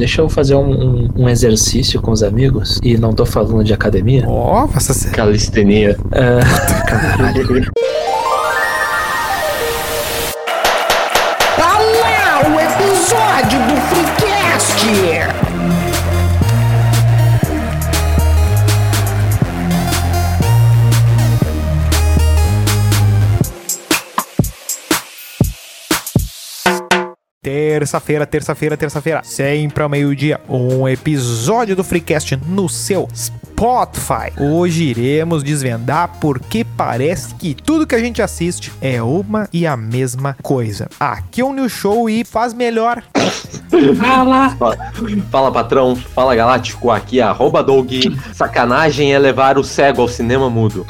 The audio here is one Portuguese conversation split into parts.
deixa eu fazer um, um, um exercício com os amigos. E não tô falando de academia. Ó, oh, essa calistenia. Uh, caralho. Terça-feira, terça-feira, terça-feira, sempre ao meio-dia, um episódio do Freecast no seu Spotify. Hoje iremos desvendar porque parece que tudo que a gente assiste é uma e a mesma coisa. Aqui é o New Show e faz melhor. Fala! Fala, patrão. Fala, Galáctico. Aqui é arroba Doug. Sacanagem é levar o cego ao cinema mudo.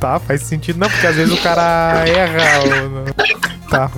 Tá, faz sentido não, porque às vezes o cara erra. Tá.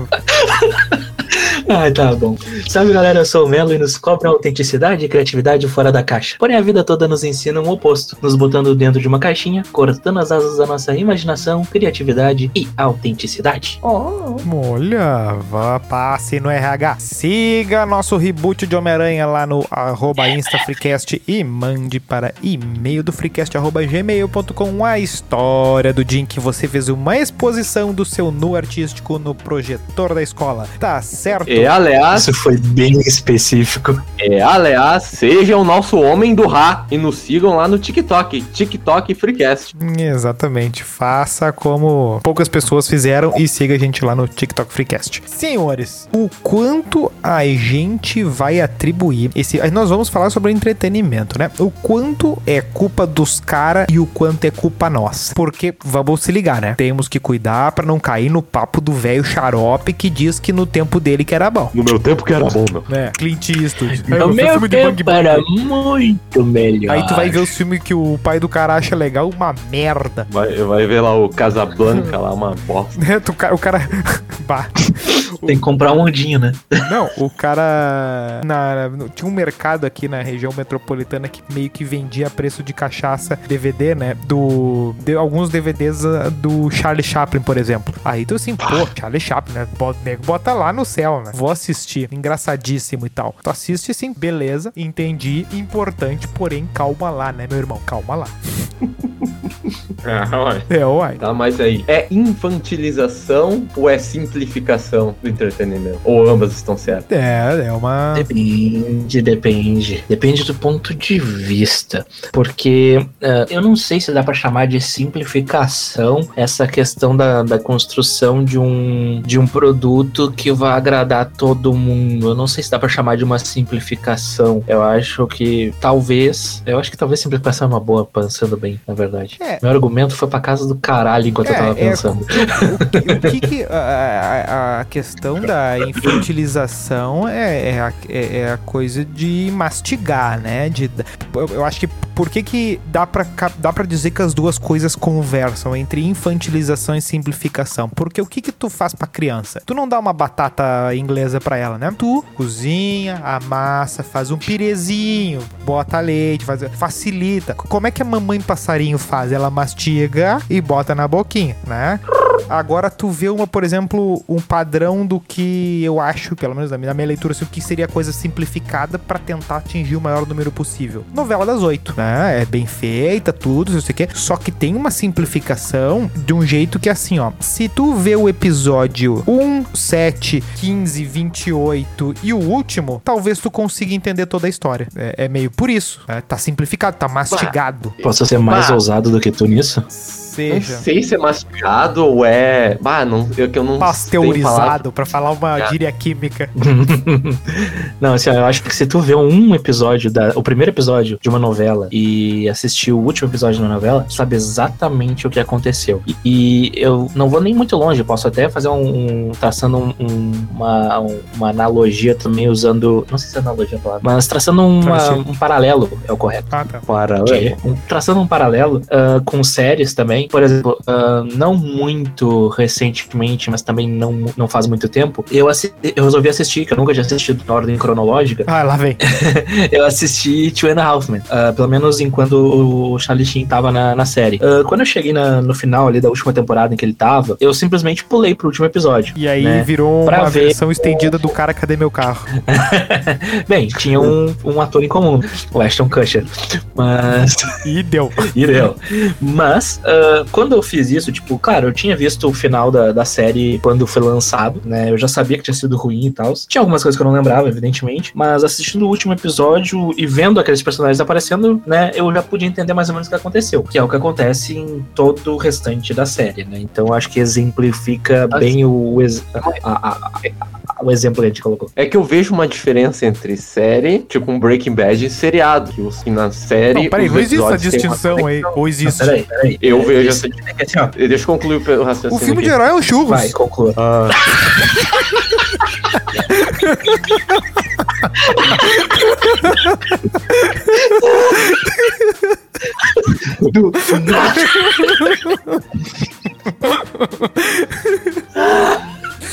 Ah, tá bom. Salve galera, eu sou o Melo e nos cobra autenticidade e criatividade fora da caixa. Porém, a vida toda nos ensina um oposto, nos botando dentro de uma caixinha, cortando as asas da nossa imaginação, criatividade e autenticidade. Oh. Olha, vá, passe no RH. Siga nosso reboot de Homem-Aranha lá no arroba InstaFreecast e mande para e-mail do freecast.gmail.com a história do dia em que você fez uma exposição do seu nu artístico no projetor da escola. Tá certo? É, aliás. Isso foi bem específico. É, aliás, seja o nosso homem do Rá e nos sigam lá no TikTok, TikTok Freecast. Exatamente. Faça como poucas pessoas fizeram e siga a gente lá no TikTok Freecast. Senhores, o quanto a gente vai atribuir esse. Nós vamos falar sobre entretenimento, né? O quanto é culpa dos caras e o quanto é culpa nossa. Porque vamos se ligar, né? Temos que cuidar para não cair no papo do velho xarope que diz que no tempo dele que era bom. No meu tempo que era bom, meu. É, Clint Eastwood. No meu filme tempo de Bang era muito melhor. Aí tu vai ver os filmes que o pai do cara acha legal, uma merda. Vai, vai ver lá o Casablanca, lá, uma bosta. É, tu, o cara... bah. Tem que comprar um ondinho, né? Não, o cara... Na, tinha um mercado aqui na região metropolitana que meio que vendia a preço de cachaça DVD, né? Do... De, alguns DVDs ah, do Charlie Chaplin, por exemplo. Aí tu assim, pô, Charlie Chaplin, né? Bota, bota lá no céu, né? Vou assistir. Engraçadíssimo e tal. Tu assiste assim, beleza, entendi. Importante, porém, calma lá, né, meu irmão? Calma lá. ah, uai. É, uai. Tá, mas aí, é infantilização ou é simplificação do entretenimento? Ou ambas estão certas? É, é uma. Depende, depende. Depende do ponto de vista. Porque uh, eu não sei se dá para chamar de simplificação essa questão da, da construção de um, de um produto que vai agradar todo mundo. Eu não sei se dá para chamar de uma simplificação. Eu acho que talvez. Eu acho que talvez simplificação é uma boa, pensando bem, na verdade. É. Meu argumento foi pra casa do caralho enquanto é, eu tava pensando. É, o, o, que, que a, a, questão da infantilização é, é, a, é, é a coisa de mastigar, né? De, eu, eu acho que por que, que dá, pra, dá pra dizer que as duas coisas conversam entre infantilização e simplificação? Porque o que que tu faz pra criança? Tu não dá uma batata inglesa pra ela, né? Tu cozinha, amassa, faz um pirezinho, bota leite, faz, facilita. Como é que a mamãe passarinho faz? Ela mastiga e bota na boquinha, né? Agora tu vê uma, por exemplo, um padrão do que eu acho, pelo menos na minha, leitura, assim, o que seria coisa simplificada para tentar atingir o maior número possível. Novela das oito, né? É bem feita, tudo, não sei o quê. Só que tem uma simplificação de um jeito que é assim, ó. Se tu vê o episódio 1, 7, 15, 28 e o último, talvez tu consiga entender toda a história. É, é meio por isso. É, tá simplificado, tá mastigado. Posso ser mais bah. ousado do que tu nisso? seja. Não sei se é mastigado ou é. Bah, não, eu, que eu não Pasteurizado, para falar uma é. gíria química. não, assim, eu acho que se tu vê um episódio, da, o primeiro episódio de uma novela e assistir o último episódio da novela, sabe exatamente o que aconteceu. E, e eu não vou nem muito longe, posso até fazer um. um traçando um, um, uma, uma analogia também usando. Não sei se é analogia a palavra, mas traçando uma, um paralelo, é o correto. Ah, tá. Paralelo. Um, traçando um paralelo uh, com séries também por exemplo, uh, não muito recentemente, mas também não, não faz muito tempo, eu, eu resolvi assistir, que eu nunca tinha assistido na ordem cronológica. Ah, lá vem. eu assisti Two and a Half Men. Uh, pelo menos enquanto o Charlie Sheen tava na, na série. Ah, quando eu cheguei na- no final ali da última temporada em que ele tava, eu simplesmente pulei pro último episódio. E aí né? virou Pra uma ver versão estendida do cara Cadê Meu Carro? Bem, tinha um, um ator em comum, o Ashton Kutcher. Mas. E deu. E deu. Mas, ah, quando eu fiz isso, tipo, claro, eu tinha visto o final da, da série quando foi lançado, né? Eu já sabia que tinha sido ruim e tal. Tinha algumas coisas que eu não lembrava, evidentemente. Mas assistindo o último episódio e vendo aqueles personagens aparecendo, né? Eu já podia entender mais ou menos o que aconteceu. Que é o que acontece em todo o restante da série, né? Então acho que exemplifica bem o, a- a- a- o exemplo que a gente colocou. É que eu vejo uma diferença entre série, tipo um Breaking Bad e seriado. Que os- que na série. Não, peraí, não existe essa distinção aí. Ou Não, existe? peraí, peraí. Eu vejo Isso é assim, ó, Deixa eu concluir o raciocínio. O filme de aqui. herói é o churros. Vai, conclua. Ah, Do nada.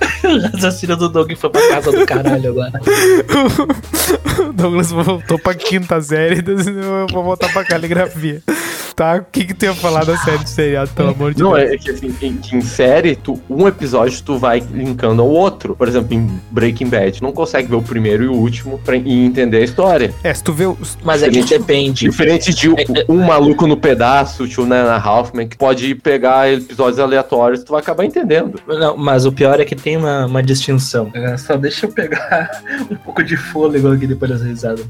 O raciocínio do Doug foi pra casa do caralho agora. O Douglas voltou pra quinta série, eu vou voltar pra caligrafia. Tá? O que que tu ia falar da série de seriado, pelo amor de Não, Deus? é que assim, em, em série, tu, um episódio tu vai linkando ao outro. Por exemplo, em Breaking Bad, tu não consegue ver o primeiro e o último pra, e entender a história. É, se tu vê. os- Mas é que depende. Diferente de um, um maluco no pedaço, tipo Nana Halfman, que pode pegar episódios aleatórios, tu vai acabar entendendo. Não, mas o pior é que tem uma, uma distinção. É, Só deixa eu pegar um pouco de fôlego aqui depois dessa risada.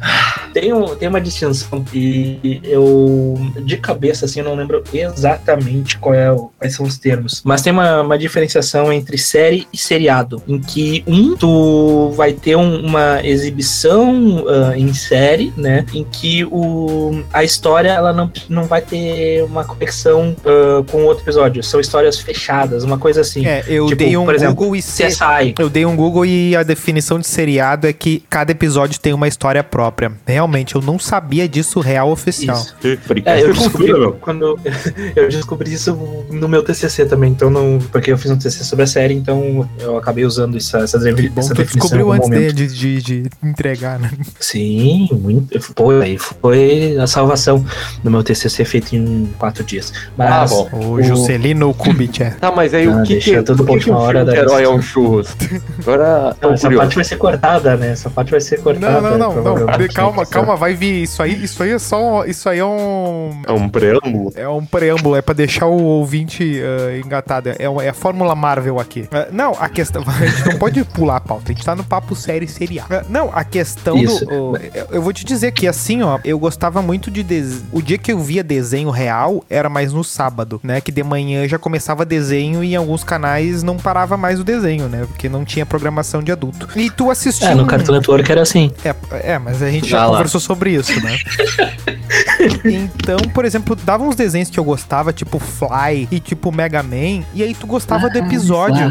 Tem, um, tem uma distinção e eu, de cabeça, assim, eu não lembro exatamente qual é o- quais são os termos. Mas tem uma, uma diferenciação entre série e seriado. Em que um, tu vai ter um- uma exibição ah, em série, né? Em que o, a história ela não, não vai ter uma conexão ah, com outro episódio. São histórias fechadas, uma coisa assim. É, eu Tipo, dei um por exemplo, Google e CSI. Eu dei um Google e a definição de seriado é que cada episódio tem uma história própria. Realmente, eu não sabia disso real oficial. Isso. É, eu descobri quando eu descobri isso no meu TCC também, então não, porque eu fiz um TCC sobre a série, então eu acabei usando essa, essa, Que bom essa que definição em descobriu algum antes momento. de, de, de entregar, né? Sim, muito, aí foi a salvação do meu TCC feito em quatro dias. Mas Ah, bom. O O- Juscelino Kubitschek. Tá, mas aí Ah, o que que, tudo por pra que, que um filme de da herói é lista. Um churros? Agora, não, essa curioso. parte vai ser cortada, né? Essa parte vai ser cortada. Não, não, não, não. Calma, calma, vai vir. Isso aí, isso aí é só. Isso aí é um. É um preâmbulo? É um preâmbulo, é pra deixar o ouvinte ah, engatado. É, é a Fórmula Marvel aqui. Ah, não, a questão. A gente não pode pular a pauta, a gente tá no papo série serial. Ah, não, a questão Isso. do. eu vou te dizer que assim, ó, eu gostava muito de. Des... O dia que eu via desenho real era mais no sábado, né? Que de manhã já começava desenho e em alguns canais não parava mais o desenho, né? Porque não tinha programação de adulto. E tu assistiu. É, no Cartoon Network era assim. é, é, mas a gente já Já conversou sobre isso, né? então, por exemplo, dava uns desenhos que eu gostava, tipo Fly e tipo Mega Man, e aí tu gostava do episódio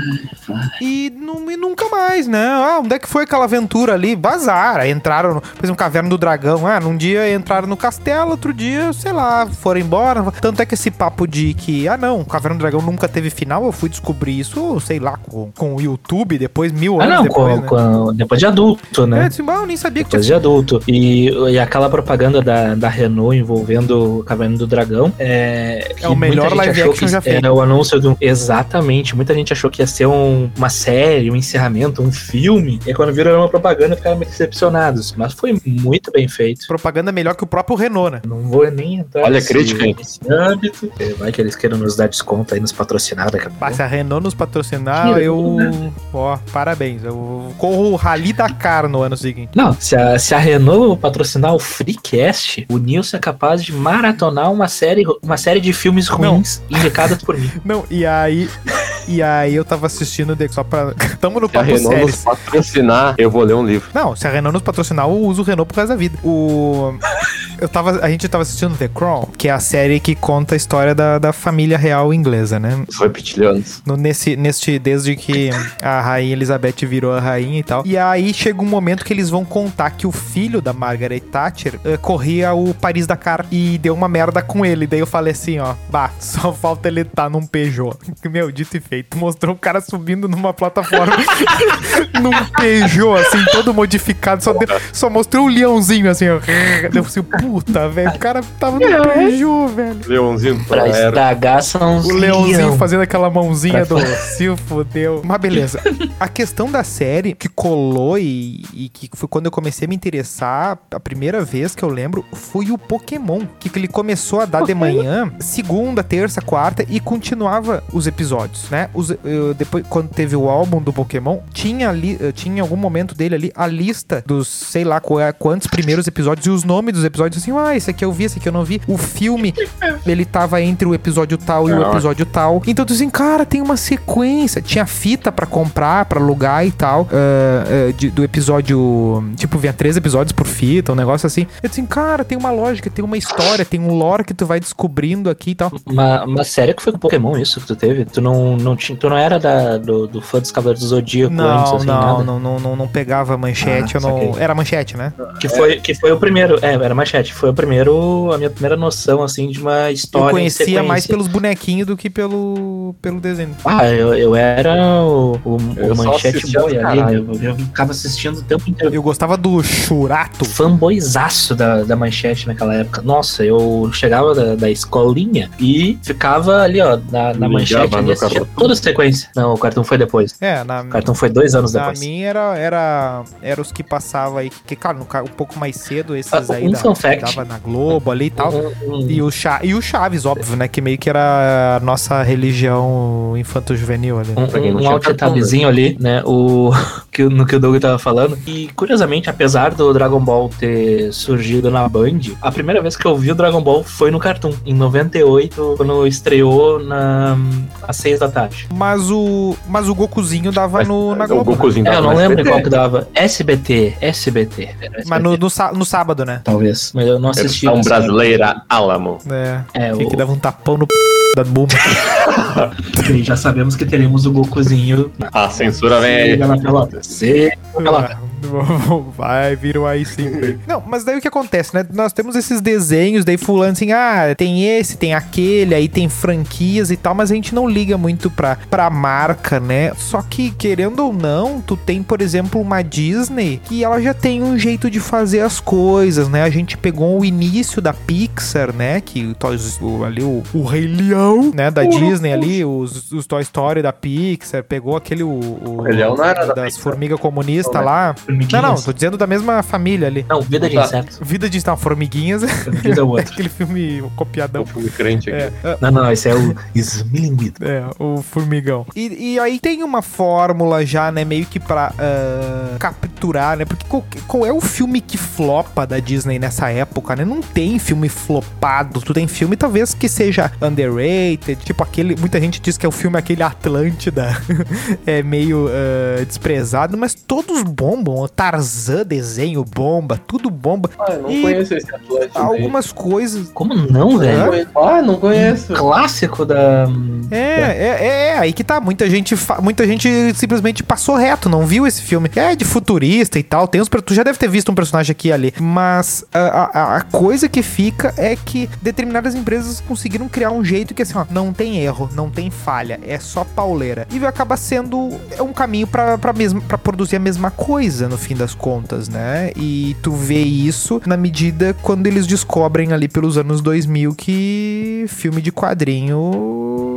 e, nu- e nunca mais, né? Ah, onde é que foi aquela aventura ali? Bazar. Entraram, no, por exemplo, Caverna do Dragão. Ah, num dia entraram no castelo, outro dia, sei lá, foram embora. Tanto é que esse papo de que, ah, não, Caverna do Dragão nunca teve final, eu fui descobrir isso, sei lá, com, com o YouTube, depois, mil Ah, anos não, depois, com- né? com- depois de adulto, né? É, assim, ah, eu nem sabia que tinha Depois de adulto. E, e aquela propaganda da, da Renault envolvendo o Caverna do Dragão é. que É o melhor live achou action que já feito. Era o anúncio de um. Exatamente. Muita gente achou que ia ser um- uma série, um encerramento, um filme. E quando viram era uma propaganda, ficaram meio decepcionados. Mas foi muito bem feito. propaganda melhor que o próprio Renault, né? Não vou nem entrar Olha a nesse- crítica, hein? nesse âmbito. Vai que eles queiram nos dar desconto aí, nos patrocinar daqui a pouco. Se a Renault nos patrocinar, Tira, eu. Né? Ó, parabéns. Eu corro o Rally Dakar no ano seguinte. Não, se a, se a Renault patrocinar o Freecast, o Nilson é capaz de maratonar uma série, uma série de filmes ruins indicadas por mim. Não, e aí. E aí eu tava assistindo só pra. Tamo no Se a papo Renault nos séries. patrocinar, eu vou ler um livro. Não, se a Renault nos patrocinar, eu uso o Renault pro resto da vida. O. Eu tava, a gente tava assistindo The Crown, que é a série que conta a história da, da família real inglesa, né? Os reptilianos. No, nesse, neste, desde que a rainha Elizabeth virou a rainha e tal. E aí chega um momento que eles vão contar que o filho da Margaret Thatcher eh, corria o Paris-Dakar e deu uma merda com ele. Daí eu falei assim, ó, bah, só falta ele estar num Peugeot. Meu, dito e feito. Mostrou o cara subindo numa plataforma num Peugeot, assim, todo modificado. Só, deu- só mostrou o leãozinho, assim, ó. Deu assim, puta, velho. O cara tava no Peugeot, velho. Leãozinho Pra era. estragar são os O leãozinho leão. fazendo aquela mãozinha Pra do se fudeu. Mas beleza. A questão da série que colou e, e que foi quando eu comecei a me interessar, a primeira vez que eu lembro, foi o Pokémon. Que ele começou a dar de manhã, segunda, terça, quarta, e continuava os episódios, né? Os, eu- depois, quando teve o álbum do Pokémon, tinha ali, eh, tinha em algum momento dele ali a lista dos, sei lá, quantos primeiros episódios e os nomes dos episódios, assim, ah, esse aqui eu vi, esse aqui eu não vi. O filme, ele tava entre o episódio tal e o Ah. episódio tal. Então tu assim, cara, tem uma sequência. Tinha fita pra comprar, pra alugar e tal. ah, ah, de- do episódio. Tipo, vinha três episódios por fita, um negócio assim. Eu disse, assim, cara, tem uma lógica, tem uma história, tem um lore que tu vai descobrindo aqui e tal. Uma, uma série que foi com Pokémon, isso que tu teve? Tu não, não, tinha, tu não era da, do, do fã dos Cavaleiros do Zodíaco antes, Não, assim, não, nada? não, não, não, não pegava manchete, Ah, eu não. Era manchete, né? Que foi, que foi o primeiro, é, era manchete, foi o primeiro, a minha primeira noção, assim, de uma história Eu conhecia mais pelos bonequinhos do que pelo, pelo desenho. Ah, eu, eu era o, o, Eu o manchete boy ali, caralho. eu, eu ficava assistindo o tempo inteiro. Eu gostava do Churato. fanboyzaço da, da manchete naquela época. Nossa, eu chegava da, da escolinha e ficava ali, ó, na, na manchete ali. Toda sequência. Não, o cartão foi depois. É, na, O cartão foi dois anos Na depois. minha era, era, era os que passava aí, que, claro, no ca- um pouco mais cedo, esses Ah, aí um da, fact. dava na Globo ali e tal. Um- um- E o, Cha e o Chaves, óbvio, né? Que meio que era a nossa religião infanto-juvenil ali. Um, quem não um tinha alt cartão, tabzinho ali, né? O, que, no que o Doug tava falando. E curiosamente, apesar do Dragon Ball ter surgido na Band, a primeira vez que eu vi o Dragon Ball foi no Cartoon, em 98, quando estreou na, às 6 da tarde. Mas o, mas o Gokuzinho dava Mas, no, na o Globo. né? Gokuzinho É, eu dava não lembro SBT. qual que dava. SBT, SBT. Era Mas no, SBT, no, no sábado, né? Talvez. Mas eu não assisti. Versão nessa brasileira, Alamo. É. É, Que, o- que dava um tapão no p da. E já sabemos que teremos o Gokuzinho. A censura vem aí. Na pelota. Na pelota. Vai, vira o aí sim. Não, mas daí o que acontece, né? Nós temos esses desenhos, daí fulano assim, ah, tem esse, tem aquele, aí tem franquias e tal, mas a gente não liga muito pra, pra marca, né? Só que, querendo ou não, tu tem, por exemplo, uma Disney que ela já tem um jeito de fazer as coisas, né? A gente pegou o início da Pixar, né? Que o, ali o, o Rei Leão, né? Da Disney ali, os, os Toy Story da Pixar, pegou aquele o, o- O Rei Leão não era da das Pixar. formigas comunistas né? lá. Não, Formiguinhas. não, tô dizendo da mesma família ali. Não, Vida de Tá. Inseto. Vida de não, Formiguinhas, Vida é o outro. aquele filme copiadão. O filme crente aqui. É, é, Não, não, esse é o Smilinguido. é, o formigão. E, e aí tem uma fórmula já, né, meio que pra ah, capturar, né? Porque qual, qual é o filme que flopa da Disney nessa época, né? Não tem filme flopado. Tu tem filme talvez que seja underrated, tipo aquele. Muita gente diz que é o filme aquele Atlântida, é meio ah, desprezado, mas todos bombam. Tarzan desenho bomba, tudo bomba. Ah, eu não E conheço esse Atlântico. aí. Algumas coisas. Como não, velho? Ah, não conheço. Clássico da. É, é, é, é, aí que tá. Muita gente, fa- muita gente simplesmente passou reto, não viu esse filme. É de futurista e tal. Tem uns, tu já deve ter visto um personagem aqui e ali. Mas a, a- a coisa que fica é que determinadas empresas conseguiram criar um jeito que assim, ó, não tem erro, não tem falha, é só pauleira. E vai acabar sendo é um caminho mesmo, pra produzir a mesma coisa no fim das contas, né? E tu vê isso na medida quando eles descobrem ali pelos anos 2000 que filme de quadrinho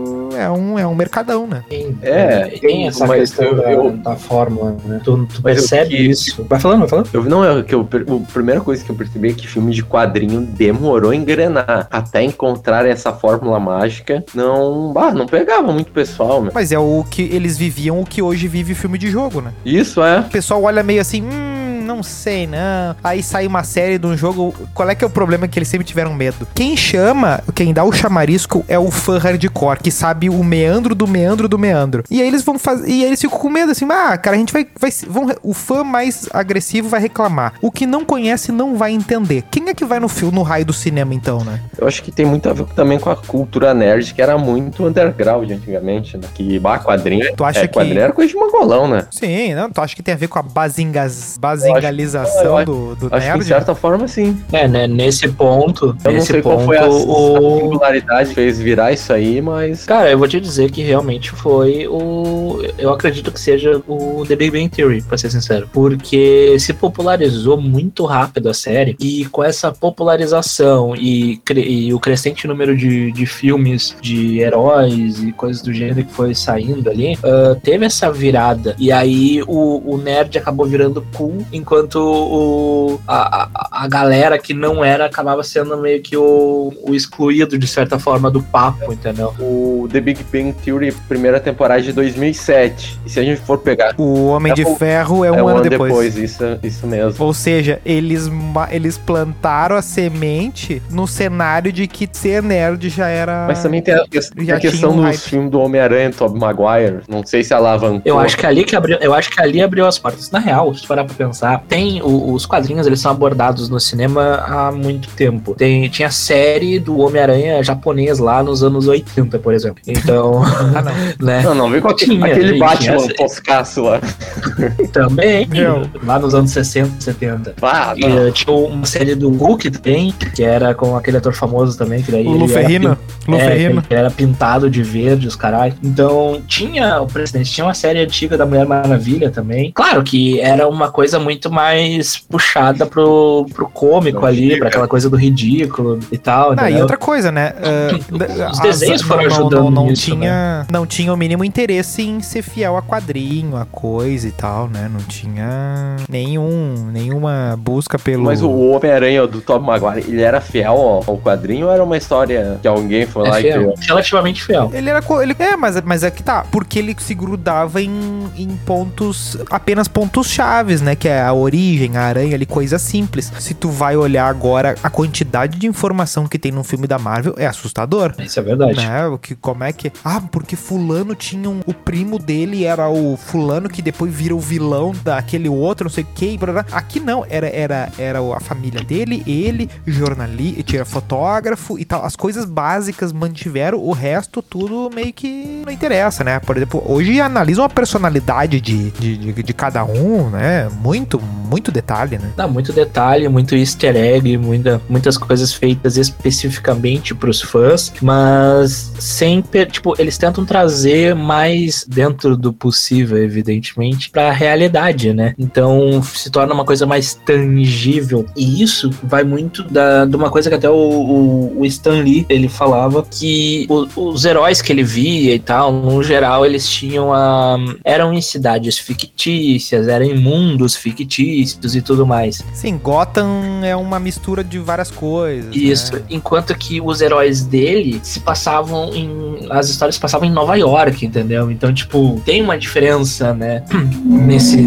é um, é um mercadão, né? Tem, É, tem essa mas questão eu- da, eu- da fórmula, né? Tu, tu percebe que- isso. Vai falando, vai falando. Eu, não, é que eu, a primeira coisa que eu percebi é que filme de quadrinho demorou a engrenar. Até encontrar essa fórmula mágica, não, ah, não pegava muito pessoal, meu. Mas é o que eles viviam, o que hoje vive filme de jogo, né? Isso é. O pessoal olha meio assim, hum, não sei não. Aí sai uma série de um jogo, qual é que é o problema que eles sempre tiveram medo? Quem chama, quem dá o chamarisco é o fã hardcore, que sabe o meandro do meandro do meandro. E aí eles vão fazer, e aí eles ficam com medo assim, ah, cara, a gente vai, vai vão, o fã mais agressivo vai reclamar. O que não conhece não vai entender. Quem é que vai no filme, no raio do cinema então, né? Eu acho que tem muito a ver também com a cultura nerd, que era muito underground antigamente, né? Que, bah, quadrinho. Tu acha é, que- quadrinho era coisa de mongolão, né? Sim, não, tu acha que tem a ver com a bazingas, bazingalização eu acho- do, do Acho que de nerd? certa forma, sim. É, né? Nesse ponto, Eu não nesse sei ponto, qual foi a, a o. singularidade que fez virar isso aí, mas. Cara, eu vou te dizer que realmente foi o. Eu acredito que seja o The Big Bang Theory, pra ser sincero. Porque se popularizou muito rápido a série. E com essa popularização e, cre- e o crescente número de, de filmes de heróis e coisas do gênero que foi saindo ali, ah, teve essa virada. E aí o, o nerd acabou virando cool, enquanto o, a, a, galera que não era acabava sendo meio que o, o excluído, de certa forma, do papo, entendeu? O The Big Bang Theory, primeira temporada de 2007. E se a gente for pegar. O Homem de É o- Ferro é um, ano, depois. isso, isso mesmo. Ou seja, eles, eles plantaram a semente no cenário de que ser nerd já era. Mas também tem a, a questão um dos filmes do Homem-Aranha, Tobey Maguire. Não sei se alavancou. Eu acho que ali que abriu, eu acho que ali abriu as portas. Na real, se parar pra pensar, tem o- os quadrinhos, eles são abordados no cinema há muito tempo. Tem, tinha série do Homem-Aranha japonês lá nos anos 80, por exemplo. Então, Ah, não. né? Não, não, vem com aquele, Tinha, aquele Batman tinha. toscaço lá. Também, Meu. lá nos anos 60, 70. Ah, E, eh, tinha uma série do Hulk também, que era com aquele ator famoso também, que daí O era Luferrino? É, era pintado de verde, os caralho. Então, tinha o presidente, tinha uma série antiga da Mulher Maravilha também. Claro que era uma coisa muito mais puxada pro, pro cômico Não ali, pra aquela coisa do ridículo e tal. Ah, e outra coisa, né? ah, Os desenhos foram não- não- ajudando não, não nisso, né? tinha, não tinha o mínimo interesse em ser fiel a quadrinho, a coisa e tal, né? Não tinha nenhum, nenhuma busca pelo. Mas o Homem-Aranha do Tobey Maguire, ele era fiel ao, quadrinho ou era uma história que alguém foi lá É e fiel, criou? relativamente fiel. Ele era. Ele, é, mas, mas é que tá. Porque ele se grudava em, em pontos. apenas pontos chaves, né? Que é a origem, a aranha ali, coisa simples. Se tu vai olhar agora a quantidade de informação que tem no filme da Marvel, é assustador. Isso é verdade. Né? O que, como é que. Ah, porque fulano tinha um. O primo dele era o fulano que depois vira o vilão daquele outro, não sei o que. e blá, blá. Aqui não, era, era, era a família dele, ele, jornalista, fotógrafo e tal. As coisas básicas mantiveram, o resto tudo meio que não interessa, né? Por exemplo, hoje analisam a personalidade de, de, de, de cada um, né? Muito, muito detalhe, né? Dá muito detalhe, muito easter egg, muita, muitas coisas feitas especificamente pros fãs, mas sempre, tipo, eles tentam trazer mais dentro do possível, evidentemente, pra realidade, né? Então se torna uma coisa mais tangível. E isso vai muito da, de uma coisa que até o, o, o Stan Lee ele falava que o- os heróis que ele via e tal, no geral, eles tinham a. eram em cidades fictícias, eram em mundos fictícios e tudo mais. Sim, Gotham é uma mistura de várias coisas. Isso, né? enquanto que os heróis dele se passavam em. As histórias se passavam em Nova York, entendeu? Então, tipo, tem uma diferença, né? Nesse.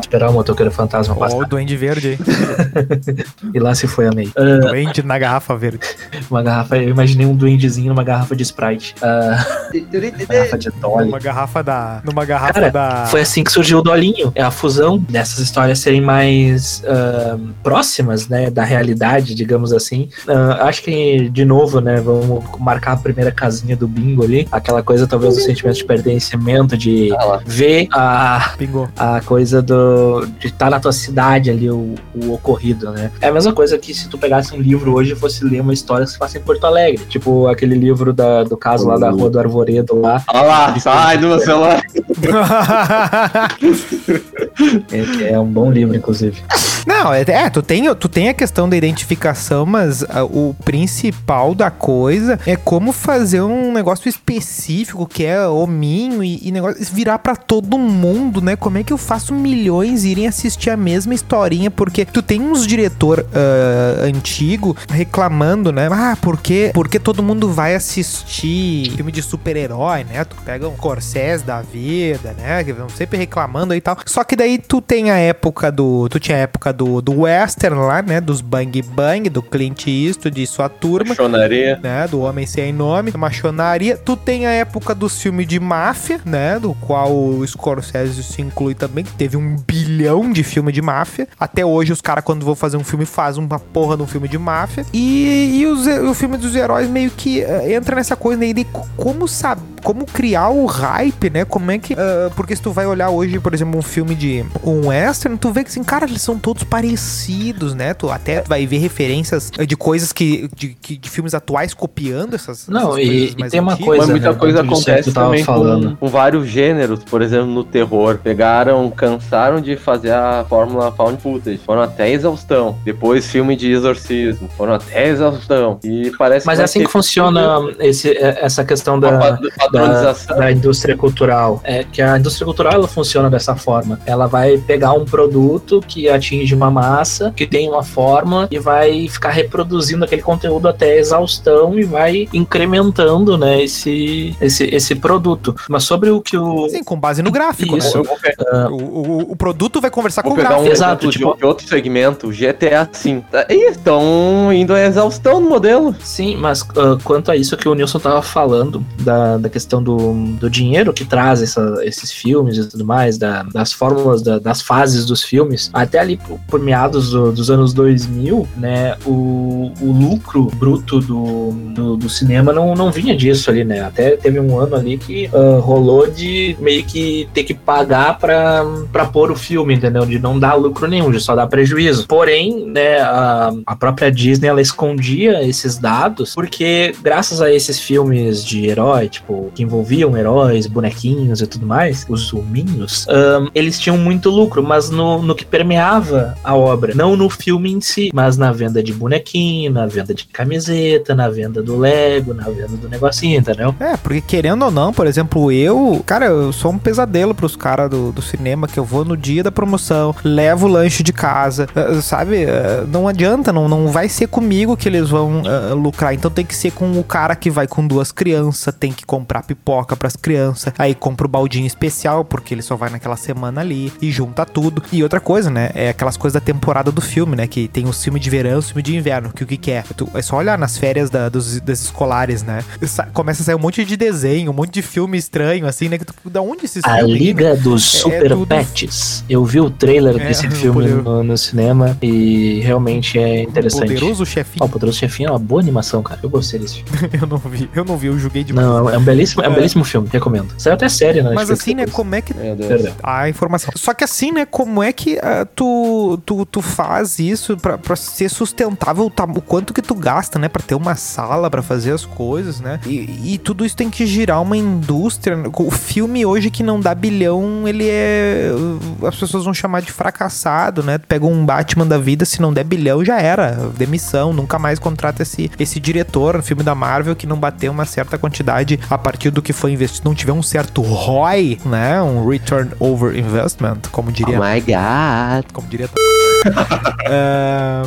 Esperar o motoqueiro fantasma Ó, passar. o Duende Verde. E lá se foi a May. Ah, Duende na garrafa verde. uma garrafa, eu imaginei um duendezinho numa garrafa de Sprite. Ah, garrafa de Dolly. Numa garrafa da. Numa garrafa Cara, da. Foi assim que surgiu o Dolinho. É a fusão dessas histórias serem mais ah, próximas, né, da realidade, digamos assim. Ah, acho que, de novo, né, vamos marcar a primeira casinha do bingo ali. Aquela coisa, talvez, do sentimento de pertencimento, de Ah ver a, Pingou. a coisa do de estar na tua cidade ali o, o ocorrido, né? É a mesma coisa que se tu pegasse um livro hoje e fosse ler uma história que se passa em Porto Alegre. Tipo aquele livro da, do caso lá da Rua do Arvoredo lá. Olha lá, sai do meu celular. É, é um bom livro, inclusive. Não, é, é, tu, tem, tu tem a questão da identificação, mas ah, o principal da coisa é como fazer um negócio específico, que é hominho e, e negócio, virar pra todo mundo, né? Como é que eu faço milhões irem assistir a mesma historinha? Porque tu tem uns diretor ah, antigo reclamando, né? Ah, porque, porque todo mundo vai assistir filme de super-herói, né? Tu pega um Corsés da vida, né? Que vão sempre reclamando aí e tal. Só que daí daí tu tem a época do. Tu tinha a época do, do western lá, né? Dos Bang Bang, do Clint Eastwood e sua turma. Chonaria. Né, do Homem Sem Nome, machonaria. Tu tem a época dos filmes de máfia, né? Do qual o Scorsese se inclui também, que teve um bilhão de filme de máfia. Até hoje, os caras, quando vão fazer um filme, fazem uma porra de um filme de máfia. E, e os, o filme dos heróis meio que uh, entra nessa coisa aí de como saber como criar o hype, né? Como é que. Uh, porque se tu vai olhar hoje, por exemplo, um filme de um western, tu vê que assim, cara, eles são todos parecidos, né? Tu até vai ver referências de coisas que. de, de filmes atuais copiando essas. Não, essas e, e tem uma coisa. Mas muita né, coisa que acontece também falando. com, com vários gêneros, por exemplo, no terror. Pegaram, cansaram de fazer a fórmula found footage. Foram até exaustão. Depois filme de exorcismo. Foram até exaustão. E parece Mas vai é assim que funciona esse, essa questão da, padronização. Da, da indústria cultural. É que a indústria cultural ela funciona dessa forma. Ela vai pegar um produto que atinge uma massa, que tem uma forma e vai ficar reproduzindo aquele conteúdo até a exaustão e vai incrementando, né, esse, esse, esse produto. Mas sobre o que o Sim, com base no gráfico, Isso. né? Eu vou, pe- O, o, o produto vai conversar vou com o pegar um gráfico. Exato, tipo- de, de outro segmento, GTA V. Tá- Ih, estão indo a exaustão no modelo. Sim, mas ah, quanto a isso que o Nilson tava falando, da, da questão do, do dinheiro que traz essa- esses filmes e tudo mais, da- das fórmulas, da- das fases dos filmes, até ali por, meados do- dos anos 2000, né, o, o lucro bruto do, do, do cinema não, não vinha disso ali, né, até teve um ano ali que ah, rolou de meio que ter que pagar pra, pra pôr o filme, entendeu, de não dar lucro nenhum, de só dar prejuízo. Porém, né, a, a própria Disney, ela escondia esses dados, porque graças a esses filmes de herói, tipo, que envolviam heróis, bonequinhos e tudo mais, os hominhos, ahn, eles tinham muito lucro, mas no, no que permeava a obra, não no filme em si, mas na venda de bonequinho, na venda de camiseta, na venda do Lego, na venda do negocinho, entendeu? É, porque querendo ou não, por exemplo, eu, cara, eu sou um pesadelo pros caras do, do cinema que eu vou no dia da promoção, levo o lanche de casa, eh, sabe? Eh, Não adianta, não, não vai ser comigo que eles vão eh, lucrar. Então tem que ser com o cara que vai com duas crianças, tem que comprar pipoca pras crianças, aí compra o baldinho especial, porque ele só vai naquela semana ali e junta tudo. E outra coisa, né? É aquelas coisas da temporada do filme, né? Que tem o filme de verão e o filme de inverno. Que o que, que é? É só olhar nas férias da- dos, das escolares, né? Começa a sair um monte de desenho, um monte de filme estranho, assim, né? Que tu, da onde esses A filmes? Liga dos Super tudo- Pets. Eu vi o trailer É, desse o filme no, no cinema e realmente é interessante. Poderoso Ó, chefinho. o Poderoso Chefinho é uma boa animação, cara. Eu gostei desse filme. eu não vi, eu não vi, eu julguei demais. Não, é um belíssimo, é um É. belíssimo filme, recomendo. Saiu até série, né? Mas assim, né? Como é que. Perdão. a informação. Só que assim, né? Como é que ah, tu, tu, tu faz isso pra, pra ser sustentável o, tam- o quanto que tu gasta, né? Pra ter uma sala pra fazer as coisas, né? E, e tudo isso tem que girar uma indústria. O filme hoje que não dá bilhão, ele é. As pessoas vão chamar de fracassado, né? Tu pega um Batman da vida, se não der bilhão, já era. Demissão, nunca mais contrata esse, esse diretor no filme da Marvel que não bateu uma certa quantidade a partir do que foi investido, não tiver um certo ROI, né? Um Return Over Investment, como Oh diria. my god. como diria. É,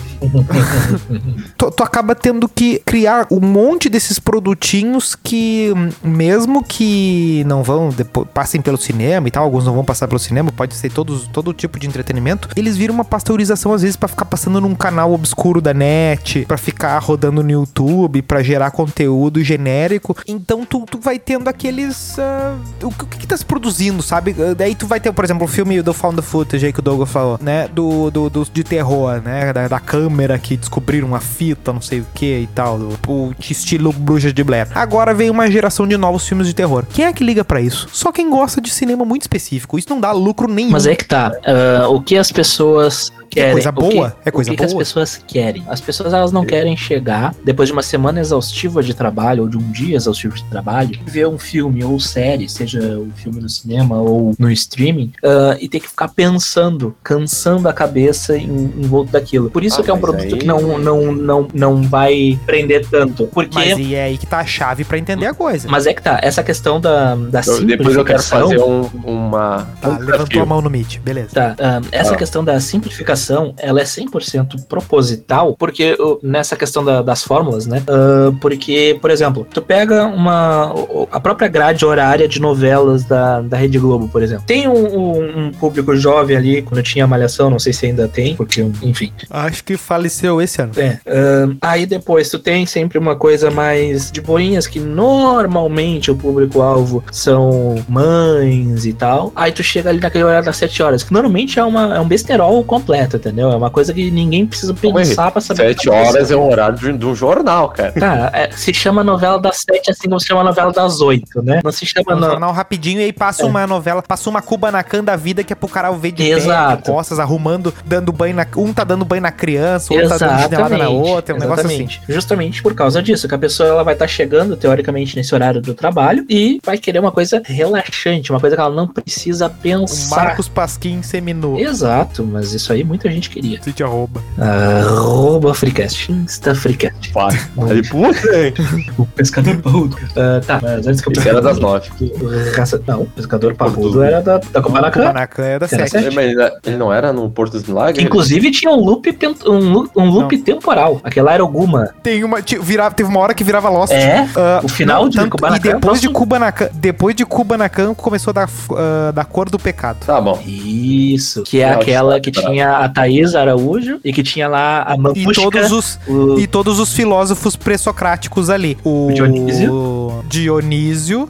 tu, tu acaba tendo que criar um monte desses produtinhos que, mesmo que não vão depois, passem pelo cinema e tal, alguns não vão passar pelo cinema, pode ser todos, todo tipo de entretenimento, eles viram uma pasteurização às vezes pra ficar passando num canal obscuro da net, pra ficar rodando no YouTube, pra gerar conteúdo genérico. Então tu, tu vai tendo aqueles. ah, o, que- o que, que tá se produzindo, sabe? Ah, Daí tu vai ter, por exemplo, o filme do Found Footage aí que o Douglas falou, né? Do, do, do- de terror, né? Da, da câmera que descobriram uma fita, não sei o que e tal. Do, o estilo Bruxa de Blair. Agora vem uma geração de novos filmes de terror. Quem é que liga pra isso? Só quem gosta de cinema muito específico. Isso não dá lucro nenhum. Mas é que tá. ah, o que as pessoas querem. coisa o que- boa? É coisa o que que as boa? pessoas querem? As pessoas elas não querem chegar depois de uma semana exaustiva de trabalho ou de um dia exaustivo de trabalho, ver um filme ou série, seja um filme no cinema ou no streaming, ah, e ter que ficar pensando, cansando a cabeça em, em volta daquilo. Por isso Ah, que é um produto aí- que não, não, não, não vai prender tanto. Porque. Mas e é aí que tá a chave pra entender a coisa. Mas é que tá, essa questão da, da Eu- depois eu quero simplificação- fazer um, uma. Tá, um levantou desafio. a mão no Meet, beleza. Tá, ahn, essa Ah. questão da simplificação, ela é 100% proposital, porque uh, nessa questão da- das fórmulas, né? Ah, porque, por exemplo, tu pega uma o- a própria grade horária de novelas da, da Rede Globo, por exemplo. Tem um, um- um público jovem ali, quando tinha Malhação, não sei se ainda tem, porque, enfim. Acho que faleceu esse ano. É, ahn, aí depois tu tem sempre uma coisa mais de boinhas, que normalmente o público-alvo são mães e tal. Aí tu chega ali naquele horário das 7 horas, que normalmente é, uma, é um besterol completo, entendeu? É uma coisa que ninguém precisa pensar pra saber. o que Sete tá horas é um horário de, de um jornal, cara. Cara, é, se chama novela das 7 assim como se chama novela das 8, né? Não se chama. Um no- jornal rapidinho e aí passa É. uma novela, passa uma Kubanacan da vida que é pro cara ver de Exato. pé, costas, arrumando, dando banho na. Um tá dando banho na criança, o outro tá dando chinelada na outra, é um negócio assim. exatamente. Justamente por causa disso, que a pessoa ela vai estar chegando, teoricamente, nesse horário do trabalho e vai querer uma coisa relaxante, uma coisa que ela não precisa O pensar. Marcos Pasquim seminou. Exato, mas isso aí muita gente queria. Te arroba. Arroba Freecast, Insta Freecast. Vai. Ali, puta? O pescador parrudo. Ah, tá, antes que Esse era das nove. Raça- Não, o pescador parrudo era da, da O Kubanacan. Kubanacan é da Era 7. sete. É, Mas ele- ele não era no Porto dos Milagres? Inclusive tinha um loop, um, um loop temporal. Aquela era o Guma. Tem uma. Virava, teve uma hora que virava Lost. É? Ah, O final de tanto- Kubanacan E depois de passou. Kubanacan, depois de Kubanacan começou a dar, ah, da cor do pecado. Tá bom. Isso. Que é Final de aquela que temporada. tinha a Thaís Araújo e que tinha lá a E Mamushka. todos os o- e todos os filósofos pré-socráticos ali. O, O Dionísio. Dionísio,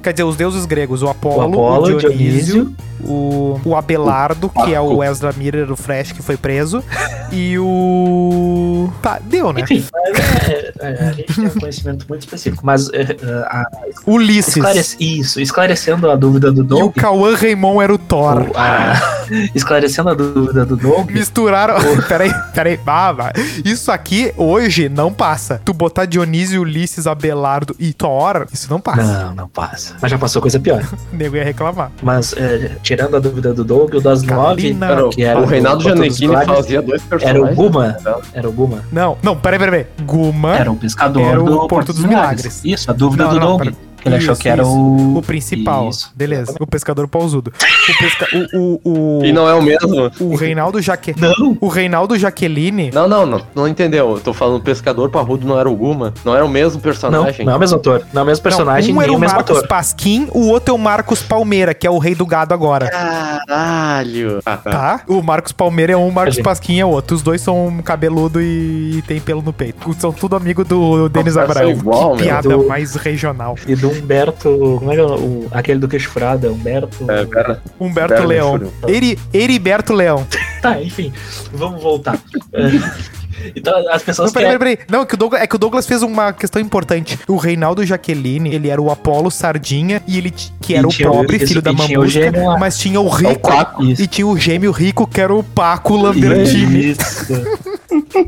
quer dizer, os deuses gregos, o o Apolo, Apolo, o o Dionísio, Dionísio. o, o Abelardo, que é o Ezra Miller, o Fresh, que foi preso, e o... Tá, deu, né? Enfim, é, é, a gente tem um conhecimento muito específico. Mas é, é, a- Ulisses. esclarece- isso, esclarecendo a dúvida do E o Doug. Cauã Raymond era o Thor. o- a- esclarecendo a dúvida do Doug. Misturaram. peraí, peraí. Ah. Isso aqui hoje não passa. Tu botar Dionísio, Ulisses, Abelardo e Thor, isso não passa. Não, não passa. Mas já passou coisa pior. O nego ia reclamar. Mas é, tirando a dúvida do Doug, o das nove, que era o Reinaldo dos Milagres, fazia dois era personagens. o Guma. Era o Guma. Não, não, peraí, peraí, peraí. Guma, Era o pescador Era o do Porto dos Milagres. Isso, a dúvida Não, do não, Doug. pera- ele achou Isso, que era isso. o. o principal. Isso. Beleza. O pescador pausudo. O, pesca... o, o, o, E não é o mesmo. o Reinaldo Jaque... Não! O Reinaldo Jaqueline. Não, não, não, não entendeu. Eu tô falando o pescador parrudo não era o Guma. Não era o mesmo Não, personagem. não é o mesmo ator. Não é o mesmo personagem, não, um nem era o o mesmo Marcos ator. Pasquim, o outro é o Marcos Palmeira, que é o rei do gado agora. Caralho. Ah, tá. Tá? O Marcos Palmeira é um, o Marcos. Pasquim é outro. Os dois são cabeludo e, e tem pelo no peito. São tudo amigo do Denis Abraão. igual, que piada Do- mais regional. E do Humberto. Como é que é o, o- aquele do queixo furado? Humberto. É, pera. Humberto Leão. Eri, Heriberto Leão. Tá, enfim. Vamos voltar. É, então, as pessoas Não, peraí, que. peraí, peraí. Não, é que, o Douglas, é que o Douglas fez uma questão importante. O Reinaldo Jaqueline, ele era o Apolo Sardinha e ele que E era o tinha o- pobre, isso, filho da e o mamusca, lá. mas tinha o É o rico. Paco. Isso. E tinha o gêmeo rico, que era o Paco Lambertini. Isso.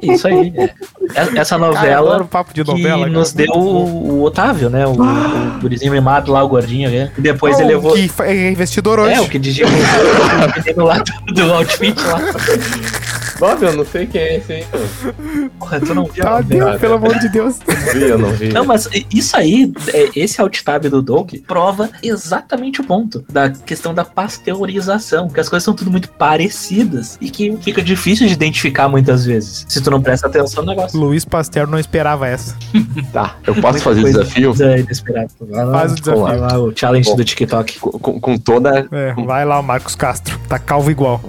Isso aí. é. Essa Cara, novela adoro papo de que novela. cara. nos deu o, o Otávio, né? O, o gurizinho mimado lá, o gordinho. Né? E depois Oh, ele levou. Que é investidor hoje. É, o que o o menino lá do, do outfit lá. Bob, eu não sei quem é esse aí. Porra, tu não viu? Deus, pelo amor de Deus. Não vi, eu não vi. Não, mas isso aí, é, esse alt-tab do Doug prova exatamente o ponto da questão da pasteurização, que as coisas são tudo muito parecidas e que fica difícil de identificar muitas vezes, se tu não presta atenção no negócio. Luiz Pasteur não esperava essa. Tá, eu posso fazer o desafio? Vai lá, Faz o desafio. vai lá, o challenge Bom. do TikTok. Com, com- com toda. É, vai lá, Marcos Castro. Tá calvo igual.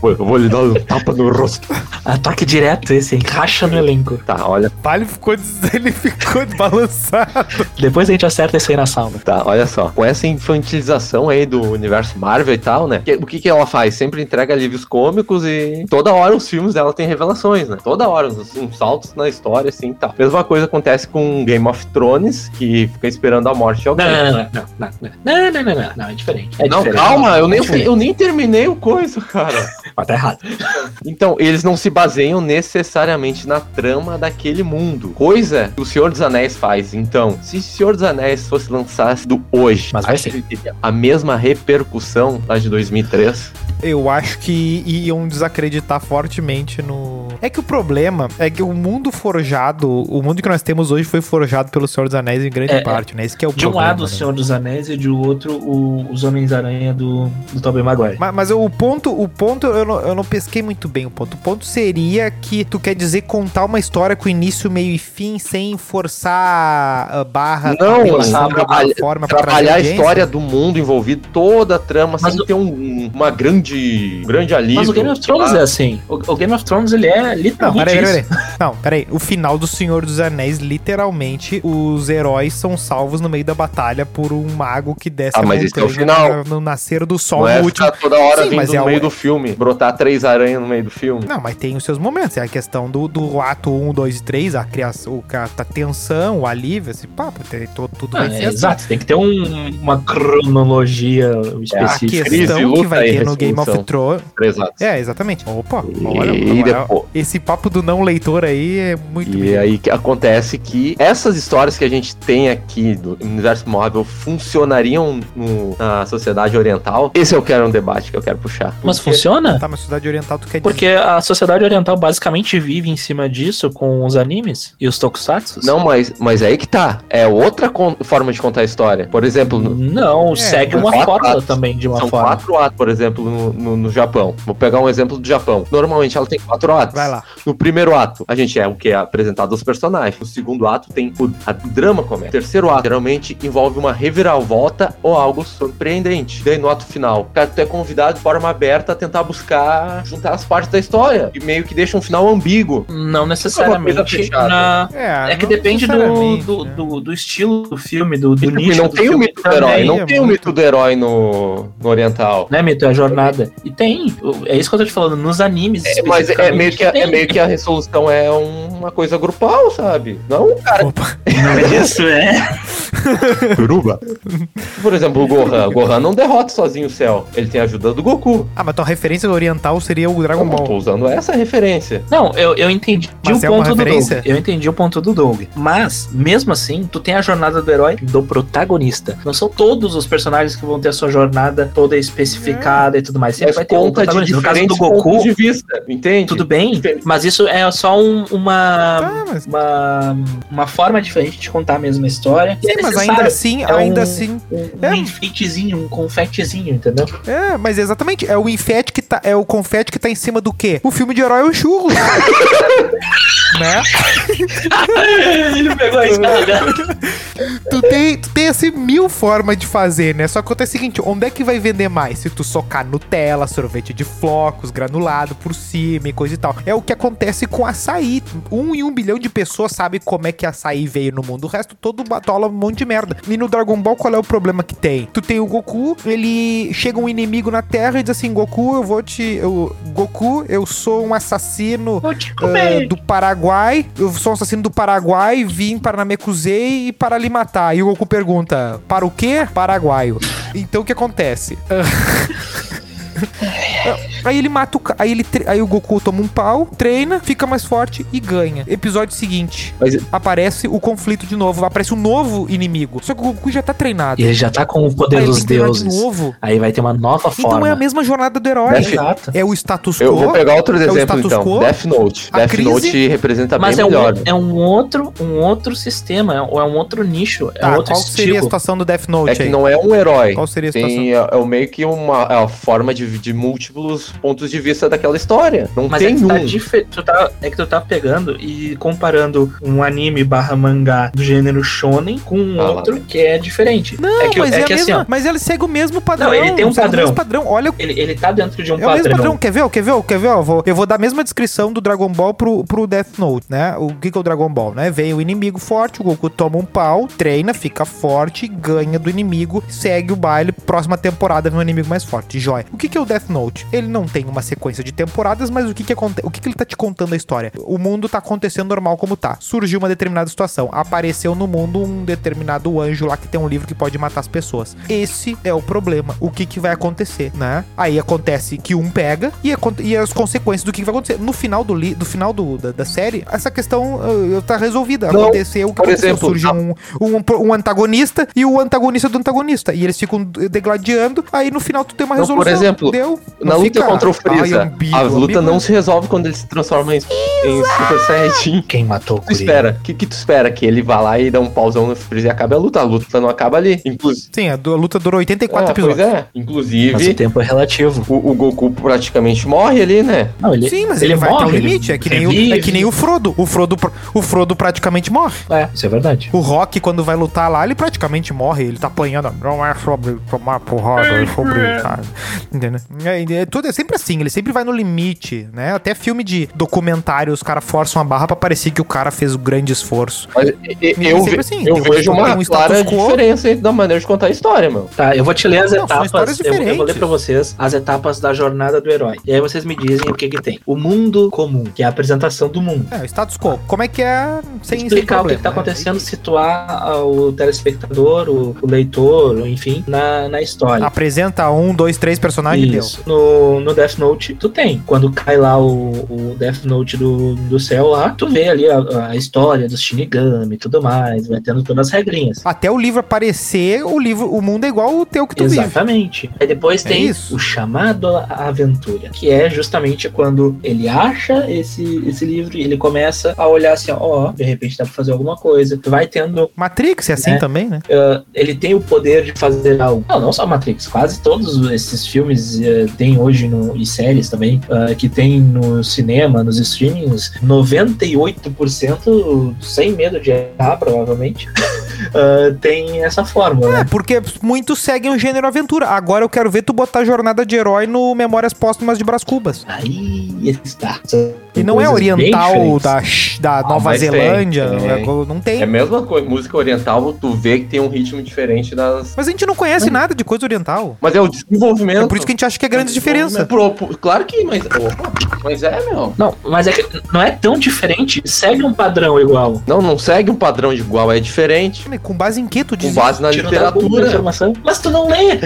Pô, Eu vou lhe dar um tapa no rosto. Ataque direto esse, encaixa no elenco. Tá, olha. Ele ficou, des- ele ficou balançado. Depois a gente acerta isso aí na sala. Tá, olha só. Com essa infantilização aí do universo Marvel e tal, né? que- o que que ela faz? Sempre entrega livros cômicos e toda hora os filmes dela tem revelações, né? Toda hora, uns, uns saltos na história, assim e tal. Mesma coisa acontece com Game of Thrones, que fica esperando a morte de alguém. Não, não, não, não, não, não, não, não, não, não, é diferente. É Não, diferente. calma, eu nem, É diferente. eu nem terminei o coisa, cara. Mas tá errado. Então, eles não se baseiam necessariamente na trama daquele mundo. Coisa que o Senhor dos Anéis faz. Então, se o Senhor dos Anéis fosse lançado hoje, Mas vai acho que ele teria a mesma repercussão lá de 2003. Eu acho que iam desacreditar fortemente no. É que o problema é que o mundo forjado, o mundo que nós temos hoje foi forjado pelo Senhor dos Anéis em grande É, parte, né? Esse que é o De um problema. lado o né? Senhor dos Anéis e de outro o- os Homens-Aranha do, do Tobey Maguire. Mas, mas o ponto, o ponto eu não, eu não pesquei muito bem o ponto. O ponto seria que tu quer dizer contar uma história com início, meio e fim, sem forçar a barra, Não, alguma trabalha- forma pra Trabalhar a história do mundo envolvido, toda a trama, Mas sem o- ter um, uma grande, um grande alívio. Mas o Game of Thrones é assim. O, o Game of Thrones ele é Não, literalmente peraí, peraí, peraí. Não, peraí. O final do Senhor dos Anéis, literalmente, os heróis são salvos no meio da batalha por um mago que desce Ah, a mas esse é o montanha final. no nascer do sol Não é no último. ficar toda hora Sim, vindo mas no é o- meio do filme, brotar três aranhas no meio do filme. Não, mas tem os seus momentos. É a questão do, do ato 1, 2 e 3, a criação, o, a, a tensão, o alívio, esse papo, tem, todo, tudo Ah, vai é, ser assim. exato, tem que ter um- uma cronologia A específica. crise, questão que luta vai ter no Game of. Thrones. Atos. É, exatamente. Opa, olha, e olha, depois, esse papo do não leitor aí é muito. E aí que acontece que essas histórias que a gente tem aqui do universo Marvel funcionariam no- na sociedade oriental? Esse eu quero um debate que eu quero puxar. Mas funciona? Tá, mas Cidade Oriental tu quer dizer. Porque a sociedade oriental basicamente vive em cima disso com os animes e os tokusatsu. Não, mas, mas é aí que tá. É outra forma de contar a história. Por exemplo, no- Não, segue são uma fórmula atos. também de uma são forma. quatro atos, por exemplo, no, no- no Japão. Vou pegar um exemplo do Japão. Normalmente ela tem quatro atos. Vai lá. No primeiro ato, a gente é o que é apresentado aos personagens. No segundo ato, tem o, a- o drama começa. O terceiro ato, geralmente, envolve uma reviravolta ou algo surpreendente. Daí, no ato final, cara, tu é convidado de forma aberta a tentar buscar juntar as partes da história. E meio que deixa um final ambíguo. Não necessariamente na... É, É que não depende do, do, né? do, do estilo do filme, do, do tipo, nicho não do tem o filme mito do herói. Não é tem o mito do herói no, no oriental. Né, Mito? É a jornada. E tem. É isso que eu tô te falando. Nos animes. É, mas é meio, que a, é meio que a resolução é um- uma coisa grupal, sabe? Não cara. Opa. Isso é. Curuba. Por exemplo, o Gohan. O Gohan não derrota sozinho o céu. Ele tem a ajuda do Goku. Ah, mas tua referência oriental seria o Dragon Eu não tô usando essa referência. Não, eu, eu entendi Mas o é uma ponto do Doug. referência? Eu entendi o ponto do Doug. Mas, mesmo assim, tu tem a jornada do herói do protagonista. Não são todos os personagens que vão ter a sua jornada toda especificada e tudo mais. Sempre Mas vai ter um conta de protagonista. No caso do Goku, de vista, entende? tudo bem, Diferente. mas isso é só um- uma, Ah, mas, uma, uma forma diferente de contar a mesma história. Sim, é mas necessário. ainda assim, É ainda um- assim. Um, É. um enfeitezinho, um confetezinho, entendeu? É, mas exatamente. É o infete que tá. É o confete que tá em cima do quê? O filme de herói é o churro. né? Ele pegou a escada. Tu tem, tu tem assim mil formas de fazer, né? Só que acontece o seguinte: onde é que vai vender mais? Se tu socar Nutella, sorvete de flocos, granulado por cima e coisa e tal. É o que acontece com açaí. Um em um bilhão de pessoas sabe como é que açaí veio no mundo. O resto todo batola um monte de merda. E no Dragon Ball, qual é o problema que tem? Tu tem o Goku, ele chega um inimigo na Terra e diz assim: Goku, eu vou te. Eu, Goku, eu sou um assassino Vou te comer. do Paraguai. Eu sou um assassino do Paraguai, vim para Namekusei e para lhe matar. E o Goku pergunta: Para o quê? Paraguaio. Então o que acontece? Aí ele mata o ca- aí ele tre- aí o Goku toma um pau, treina, fica mais forte e ganha. Episódio seguinte, Mas aparece o conflito de novo, aparece um novo inimigo. Só que o Goku já tá treinado. E ele já tá com o Aí poder ele dos treinar de deuses. novo. Aí vai ter uma nova forma. Então é a mesma jornada do herói. Death- Exato. É o status Eu vou quo. pegar outro o exemplo status então. quo, Death Note. a Death crise- Note representa Mas bem é um, melhor. é um outro, um outro sistema, é um é um outro nicho, é Tá, um outro qual seria a estilo. situação do Death Note É que aí? não é um herói. Qual seria a situação? Tem, é, é meio que uma é a forma de, de múltiplos pontos de vista daquela história. Não Mas é tem que, um. tá dife- tu tá, é que tu tá pegando e comparando um anime barra mangá do gênero shonen com um Ah, lá outro vem. que é diferente. Não, é que, mas é é, que a assim, mesma, ó, mas ele segue o mesmo padrão. Não, ele tem um padrão. mesmo padrão. Olha, ele, ele tá dentro de um é o mesmo padrão. padrão. Quer ver? Quer ver? Quer ver? Eu vou, eu vou dar a mesma descrição do Dragon Ball pro, pro Death Note, né? O que, que é o Dragon Ball, né? Vem o inimigo forte, o Goku toma um pau, treina, fica forte, ganha do inimigo, segue o baile, próxima temporada vem um inimigo mais forte, joia. O que, que é o Death Note? Ele não tem uma sequência de temporadas, mas o que que acontece? O que, que ele tá te contando a história? O mundo tá acontecendo normal como tá. Surgiu uma determinada situação. Apareceu no mundo um determinado anjo lá que tem um livro que pode matar as pessoas. Esse é o problema. O que que vai acontecer, né? Aí acontece que um pega e, e as consequências do que, que vai acontecer. No final do, li, do, final do, da, da série, essa questão uh, tá resolvida. Não, Aconteceu o que aconteceu. exemplo, Surge a- um, um, um antagonista e o antagonista do antagonista. E eles ficam degladiando. Aí no final tu tem uma Não, resolução. por exemplo, Deu. Na luta fica- contra o Freeza, Ai, a luta não se resolve quando ele se transforma em, em Super Saiyajin. Quem matou o Tu Kuririn? espera? O que, que tu espera? Que ele vá lá e dá um pauzão no Freeza e acabe a luta. A luta não acaba ali. Inclusive. Sim, a, luta durou 84 Ah, pois episódios. é. Mas o Inclusive, tempo é relativo. o, o Goku praticamente morre ali, né? Não, ele, Sim, mas ele, vai até o morre, limite. É que, nem o, é que nem o Frodo. O Frodo, o Frodo praticamente morre. É, isso é verdade. O Rock, quando vai lutar lá, ele praticamente morre. Ele tá apanhando. Não é sobre tomar porrada, é sobre. Sabe? Entendeu? É, é, tudo, é sempre assim, ele sempre vai no limite, né? Até filme de documentário, os caras forçam a barra pra parecer que o cara fez um grande esforço. Mas e- eu, ve- assim, eu um- vejo uma um clara status quo. diferença entre da maneira de contar a história, meu. Tá, eu vou te ler as Não, etapas. Eu, eu vou ler pra vocês as etapas da jornada do herói. E aí vocês me dizem o que que tem. O mundo comum, que é a apresentação do mundo. É, o status quo. Como é que é sem sem explicar o que, problema, que tá né? acontecendo, situar ah, o telespectador, o, o leitor, enfim, na, na história. Apresenta um, dois, três personagens. Isso. No, no Death Note, tu tem. Quando cai lá o, o Death Note do, do céu lá, tu vê ali a, a história dos Shinigami e tudo mais, vai tendo todas as regrinhas. Até o livro aparecer, o livro, o mundo é igual o teu que tu vive. Exatamente. Aí depois É tem isso. o chamado à aventura, que é justamente quando ele acha esse, esse livro e ele começa a olhar assim, ó, de repente dá pra fazer alguma coisa. Vai tendo Matrix é assim É. também, né? Uh, ele tem o poder de fazer algo. Não, não só Matrix, quase todos esses filmes uh, tem hoje no, e séries também, uh, que tem no cinema, nos streamings, 98% sem medo de errar, provavelmente. uh, tem essa fórmula, É, né? porque muitos seguem o gênero aventura. Agora eu quero ver tu botar jornada de herói no Memórias Póstumas de Brás Cubas. Aí está. E não é oriental da, da Nova mas tem, Zelândia. tem. é- Não tem. É a mesma coisa. Música oriental, tu vê que tem um ritmo diferente das. Mas a gente não conhece nada de coisa oriental. Mas é o desenvolvimento. É por isso que a gente acha que é grande diferença. Pro- pro- claro que, mas. opa, mas é, meu. Não, mas é que não é tão diferente, segue um padrão igual. Não, não segue um padrão igual, é diferente. Com base em que tu Com diz? base na Tirou literatura. informação. Mas tu não lê.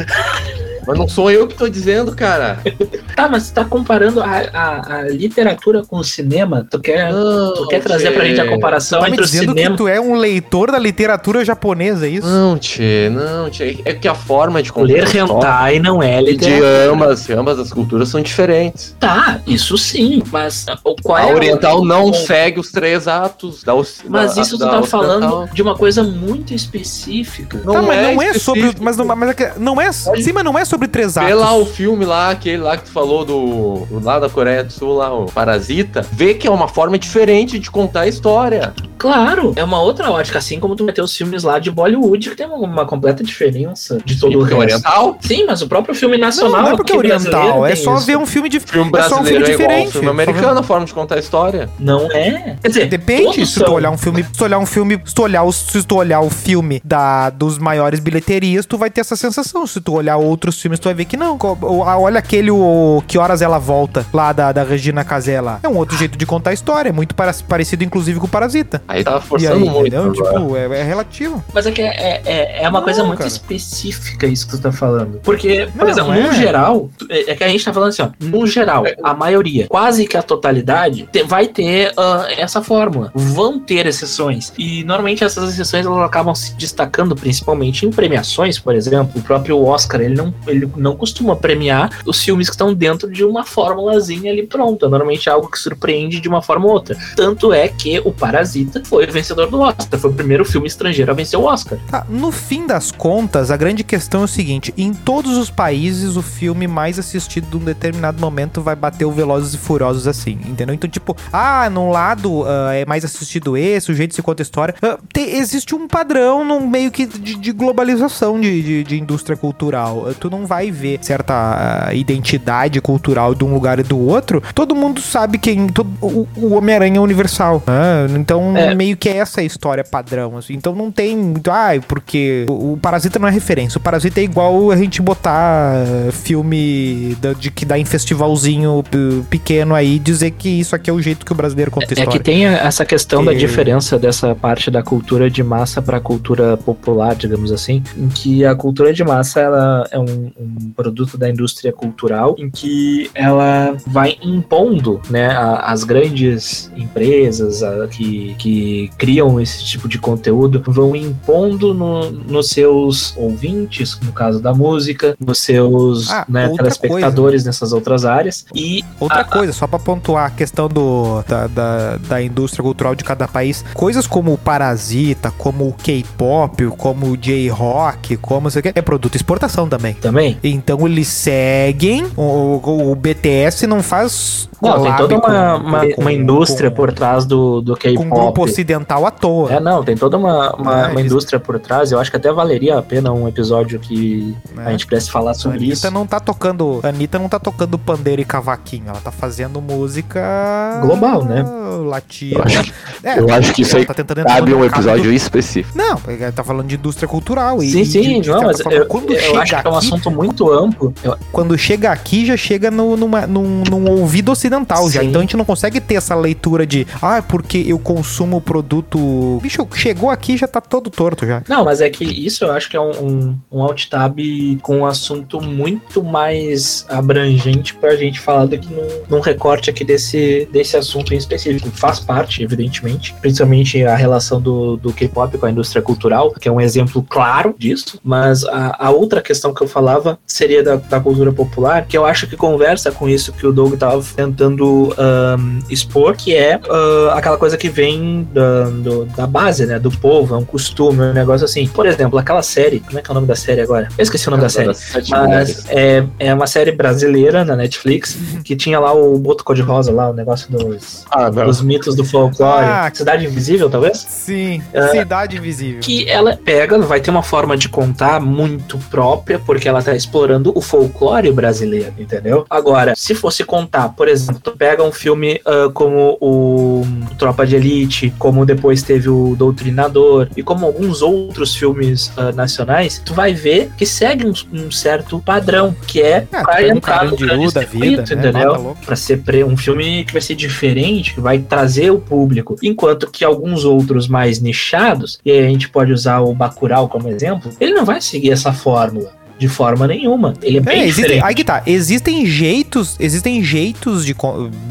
Mas não sou eu que tô dizendo, cara. Tá, mas você tá comparando a, a, a literatura com o cinema. Tu quer, Não, tu quer trazer pra gente a comparação Tá me entre o dizendo cinema. que tu é um leitor da literatura japonesa, é isso? Não, tchê, não, tchê. É que a forma de Ler a hentai não é de literatura. ambas, ambas as culturas são diferentes. Tá, isso sim, mas o qual a é o- oriental não o- segue os três atos da Mas da- isso tu tá ocidental. falando de uma coisa muito específica. Não tá, mas é não é sobre. Mas não, mas é que não é. Sim, mas não é sobre três Vê atos. lá o filme lá, aquele lá que tu falou do, do lá da Coreia do Sul, lá, o Parasita. Vê que é uma forma diferente de contar a história. Claro, é uma outra ótica, assim como tu vai ter os filmes lá de Bollywood, que tem uma, uma completa diferença de todo E o é resto. oriental, Sim, mas o próprio filme nacional. Não, não é porque é brasileiro oriental, é só isso. ver um filme de. filme É só um brasileiro filme é igual diferente. filme Só americano, a forma de contar a história. Não é. Quer dizer, Depende, se tu olhar um filme, se tu olhar um filme, se tu olhar o, se tu olhar o filme da, dos maiores bilheterias, tu vai ter essa sensação. Se tu olhar outros filmes, tu vai ver que não. Olha aquele o Que Horas Ela Volta, lá da, da Regina Casé lá. É um outro jeito de contar a história, é muito parecido inclusive com o Parasita. Aí tava E forçando aí, muito. entendeu? Tipo, é, é relativo. Mas é que é, é, é uma Não, coisa muito cara. específica isso que tu tá falando. Porque, por Não, exemplo, é. no geral, é é que a gente tá falando assim, ó, no geral, a maioria, quase que a totalidade, vai ter ah, essa fórmula. Vão ter exceções. E normalmente essas exceções elas acabam se destacando principalmente em premiações, por exemplo. O próprio Oscar, ele não, ele não costuma premiar os filmes que estão dentro de uma formulazinha ali pronta. Normalmente é algo que surpreende de uma forma ou outra. Tanto é que o Parasita foi vencedor do Oscar. Foi o primeiro filme estrangeiro a vencer o Oscar. Tá, no fim das contas, a grande questão é o seguinte: em todos os países, o filme mais assistido de um determinado momento vai bater o Velozes e Furiosos assim, entendeu? Então, tipo, ah, num lado ah, é mais assistido esse, o jeito se conta a história. Ah, te- existe um padrão no meio que de, de globalização de, de- de indústria cultural. Ah, tu não vai ver certa ah, identidade cultural de um lugar e do outro. Todo mundo sabe quem. todo- o o Homem-Aranha é universal. né? Então, É. meio que é essa a história padrão. assim. Então não tem muito. Ai, porque o, o Parasita não é referência. O Parasita é igual a gente botar eh, filme da- de que dá em festivalzinho pequeno aí e dizer que isso aqui é o jeito que o brasileiro conta a É que tem essa questão da E- diferença dessa parte da cultura de massa para cultura popular, digamos assim, em que a cultura de massa ela é um, um, um produto da indústria cultural em que ela vai impondo, né, a- as grandes empresas a- que, que criam esse tipo de conteúdo vão impondo no- nos seus ouvintes, no caso da música, nos seus Ah, né, telespectadores nessas outras áreas. E Outra Ah, coisa, só pra pontuar a questão do, da, da, da indústria cultural de cada país, coisas como o Parasita, como o K-pop, como o J-rock, como sei o que, é produto exportação também. também Então eles seguem, o, o- o BTS não faz Não, tem toda uma, com- uma, com- uma indústria com- por trás do, do com um grupo K-pop. ocidental à toa. É, não, tem toda uma, uma, Ah, uma indústria por trás. Eu acho que até valeria a pena um episódio que né? a gente pudesse falar sobre Anitta isso. não tá tocando. A Anitta não tá tocando pandeiro e cavaquinho. Ela tá fazendo música. Global, né? Latina. Eu acho, É, eu acho que isso aí tá tentando cabe um episódio específico. Não, ele tá falando de indústria cultural. E, Sim, e sim, de- de não, mas forma, eu, quando eu chega acho que é um aqui, assunto muito amplo. Quando chega aqui, já chega no, numa- num, num ouvido ocidental já. Sim. Então a gente não consegue ter essa leitura de, ah, é porque eu consumo o produto. Bicho, chegou aqui já tá todo torto já. Não, mas é que isso eu acho que é um, um, um alt tab com um assunto muito mais abrangente pra gente falar do que num, num recorte aqui desse, desse assunto em específico. Faz parte, evidentemente, principalmente a relação do, do K-pop com a indústria cultural, que é um exemplo claro disso, mas a, a outra questão que eu falava seria da, da cultura popular, que eu acho que conversa com isso que o Doug tava tentando ahn, expor, que é ah, aquela coisa que vem da, do- da base, né, do povo, é um costume, é um negócio assim. Por exemplo, aquela série, como é que é o nome da série agora? Eu esqueci o nome da série. Mas é, é uma série brasileira na Netflix que tinha lá o Boto Cor-de-Rosa, lá, o negócio dos, Ah, dos mitos do folclore. Ah. Cidade Invisível, talvez? Sim, É. cidade invisível. que ela pega, vai ter uma forma de contar muito própria, porque ela tá explorando o folclore brasileiro, entendeu? Agora, se fosse contar, por exemplo, tu pega um filme ah, como o Tropa de Elite, como depois teve o Doutrinador, e como alguns outros filmes ah, nacionais, tu vai ver que segue um, um certo padrão, que é Ah, pra um entrar no grande da vida, circuito, né? entendeu? Louco. Pra ser um filme que vai ser diferente, que vai trazer o público. Enquanto que alguns outros mais nichados, e aí a gente pode usar o Bacurau como exemplo, ele não vai seguir essa fórmula. De forma nenhuma. Ele é bem É, existem, aí que tá. Existem jeitos, existem jeitos de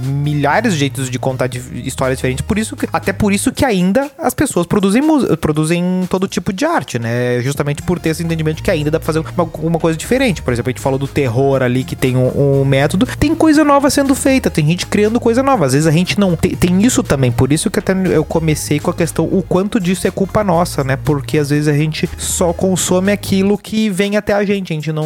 milhares de jeitos de contar de histórias diferentes. Por isso que, até por isso que ainda as pessoas produzem produzem todo tipo de arte, né? Justamente por ter esse entendimento que ainda dá pra fazer uma, uma coisa diferente. Por exemplo, a gente falou do terror ali que tem um, um método, tem coisa nova sendo feita, tem gente criando coisa nova. Às vezes a gente não tem, tem isso também. Por isso que até eu comecei com a questão o quanto disso é culpa nossa, né? Porque às vezes a gente só consome aquilo que vem até a gente. A gente não.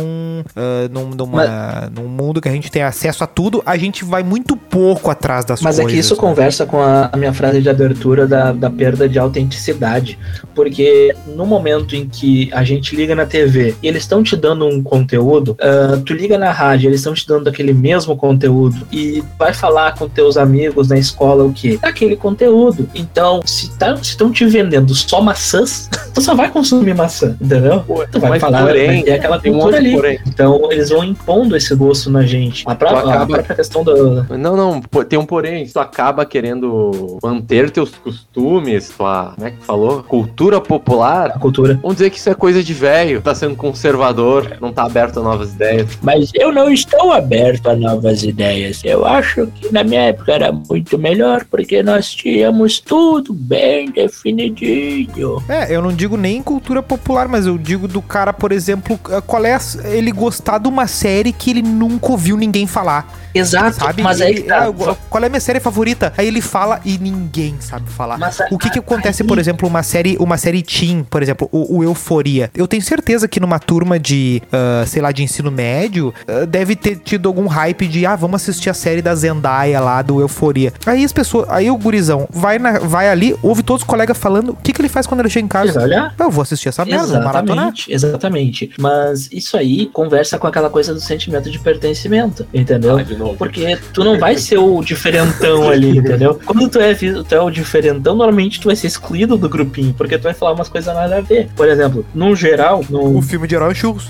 ah, num, numa- num mundo que a gente tem acesso a tudo, a gente vai muito pouco atrás das Mas coisas. é que isso né? conversa com a, a minha frase de abertura da, da perda de autenticidade. Porque no momento em que a gente liga na TV e eles estão te dando um conteúdo, ah, tu liga na rádio, eles estão te dando aquele mesmo conteúdo e vai falar com teus amigos na escola o quê? Daquele conteúdo. Então, se tá- se estão te vendendo só maçãs, tu só vai consumir maçã, entendeu? Tu vai Mas falar, porém, ter aquela tem um cultura outro ali. porém. Então, eles vão impondo esse gosto na gente. A, pró- Tu a acaba- própria questão do, Não, não, tem um porém. Tu acaba querendo manter teus costumes, tua, como é que falou? Cultura popular. da cultura. Vamos dizer que isso é coisa de velho, tá sendo conservador, não tá aberto a novas ideias. Mas eu não estou aberto a novas ideias. Eu acho que na minha época era muito melhor, porque nós tínhamos tudo bem definidinho. É, eu não digo nem cultura popular, mas eu digo do cara, por exemplo, eh, qual é ele gostar de uma série que ele nunca ouviu ninguém falar, Exato, sabe? mas aí Ele- que tá. ah, qual é a minha série favorita? Aí ele fala e ninguém sabe falar. Mas O que que aí- acontece, por exemplo, uma série, uma série teen, por exemplo, o, o Euforia. Eu tenho certeza que numa turma de, ah, sei lá, de ensino médio, ah, deve ter tido algum hype de, ah, vamos assistir a série da Zendaya lá do Euforia. Aí as pessoas, aí o gurizão vai, na- vai ali, ouve todos os colegas falando, o que que ele faz quando ele chega em casa? Olha, Eu vou assistir essa merda, vou maratonar. Exatamente. Mas isso aí conversa com aquela coisa do sentimento de pertencimento, entendeu? de novo. Porque tu não vai ser o diferentão ali, entendeu? Quando tu é, tu é o diferentão, normalmente tu vai ser excluído do grupinho, porque tu vai falar umas coisas nada a ver. Por exemplo, no geral, no, O filme de herói é churros.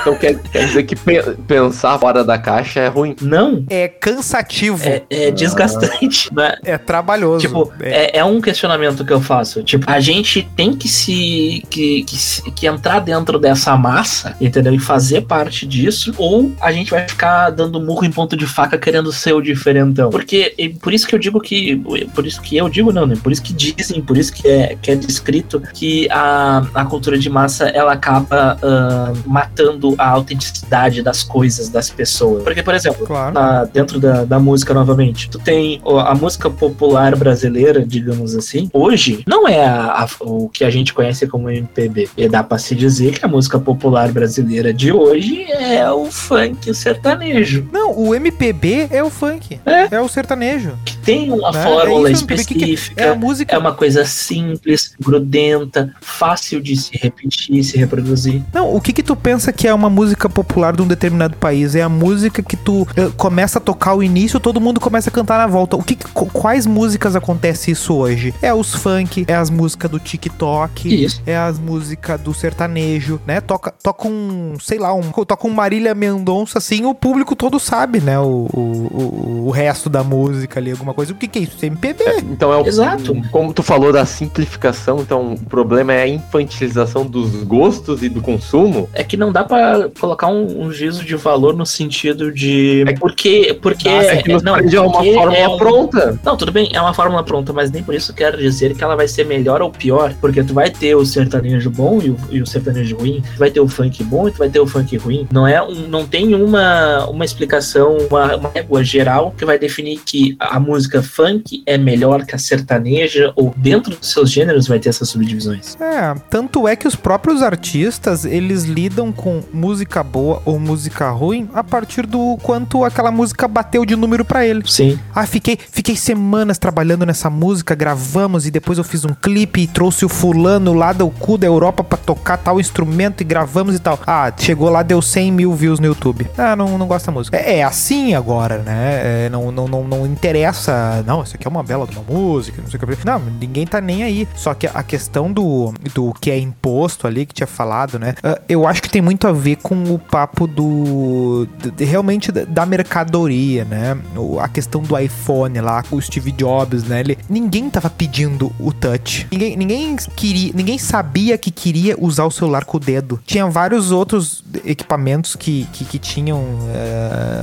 Então quer, quer dizer que pe- pensar fora da caixa é ruim. Não, É cansativo. é, É, é desgastante. né? trabalhoso. Tipo, É. é, é um questionamento que eu faço. Tipo, a gente tem que se. Que, que, que entrar dentro dessa massa, entendeu? E fazer parte disso, ou a gente vai ficar dando murro em ponto de faca querendo ser o diferentão. Porque, por isso que eu digo que. Por isso que eu digo, não, né? Por isso que dizem, por isso que é, que é descrito que a, a cultura de massa ela acaba ah, matando a autenticidade das coisas, das pessoas. Porque, por exemplo, Claro. na- dentro da, da música novamente. Tu tem a música popular brasileira, digamos assim. Hoje não é a- a- o que a gente conhece como MPB. E dá pra se dizer que a música popular brasileira de hoje é o funk, o sertanejo. Não, o MPB é o funk. É. o sertanejo. Que tem uma Né? fórmula É MPB, que específica. É a música. É uma coisa simples, grudenta, fácil de se repetir, se reproduzir. Não, o que que tu pensa que é uma música popular de um determinado país? É a música que tu eh, começa a tocar o início, todo mundo começa a cantar na volta. O que, que- qu- quais músicas acontece isso hoje? É os funk, é as músicas do TikTok, Isso. é as músicas do sertanejo, né? Toca, toca um, sei lá, um, toca um Marília Mendonça assim, o público todo sabe, né? O, o, o, o resto da música ali, alguma coisa. O que que é isso? Isso é MPB. Então é o, Exato. Como tu falou da simplificação, então o problema é a infantilização dos gostos e do consumo. É que não dá pra colocar um, um juízo de valor no sentido de. É- porque. Porque. é que nos não, a uma fórmula é um- pronta. Não, tudo bem, é uma fórmula pronta, mas nem por isso quero dizer que ela vai ser melhor ou pior, porque tu vai ter o sertanejo bom e o, e o sertanejo ruim, tu vai ter o funk bom e tu vai ter o funk ruim. Não é um, não tem uma, uma explicação, uma, uma régua geral que vai definir que a música funk é melhor que a sertaneja, ou dentro dos seus gêneros vai ter essas subdivisões. É, tanto é que os próprios artistas, eles lidam com música boa ou música ruim a partir do quanto aquela música bateu de número pra ele. Sim. Ah, fiquei, fiquei semanas trabalhando nessa música, gravamos e depois eu fiz um clipe e trouxe o fulano lá do cu da Europa pra tocar tal instrumento e gravamos e tal. Ah, chegou lá, deu 100 mil views no YouTube. Ah, não, não gosta da música. É, é assim agora, né? É, não, não, não, não interessa. Não, isso aqui é uma bela de uma música, não sei o que. Não, ninguém tá nem aí. Só que a questão do, do que é imposto ali, que tinha falado, né? ah, Eu acho que tem muito a ver com o papo do. de- realmente da- mercadoria, né? A questão do iPhone lá, o Steve Jobs, né? Ele, ninguém tava pedindo o touch. Ninguém, ninguém queria. Ninguém sabia que queria usar o celular com o dedo. Tinha vários outros equipamentos que, que, que tinham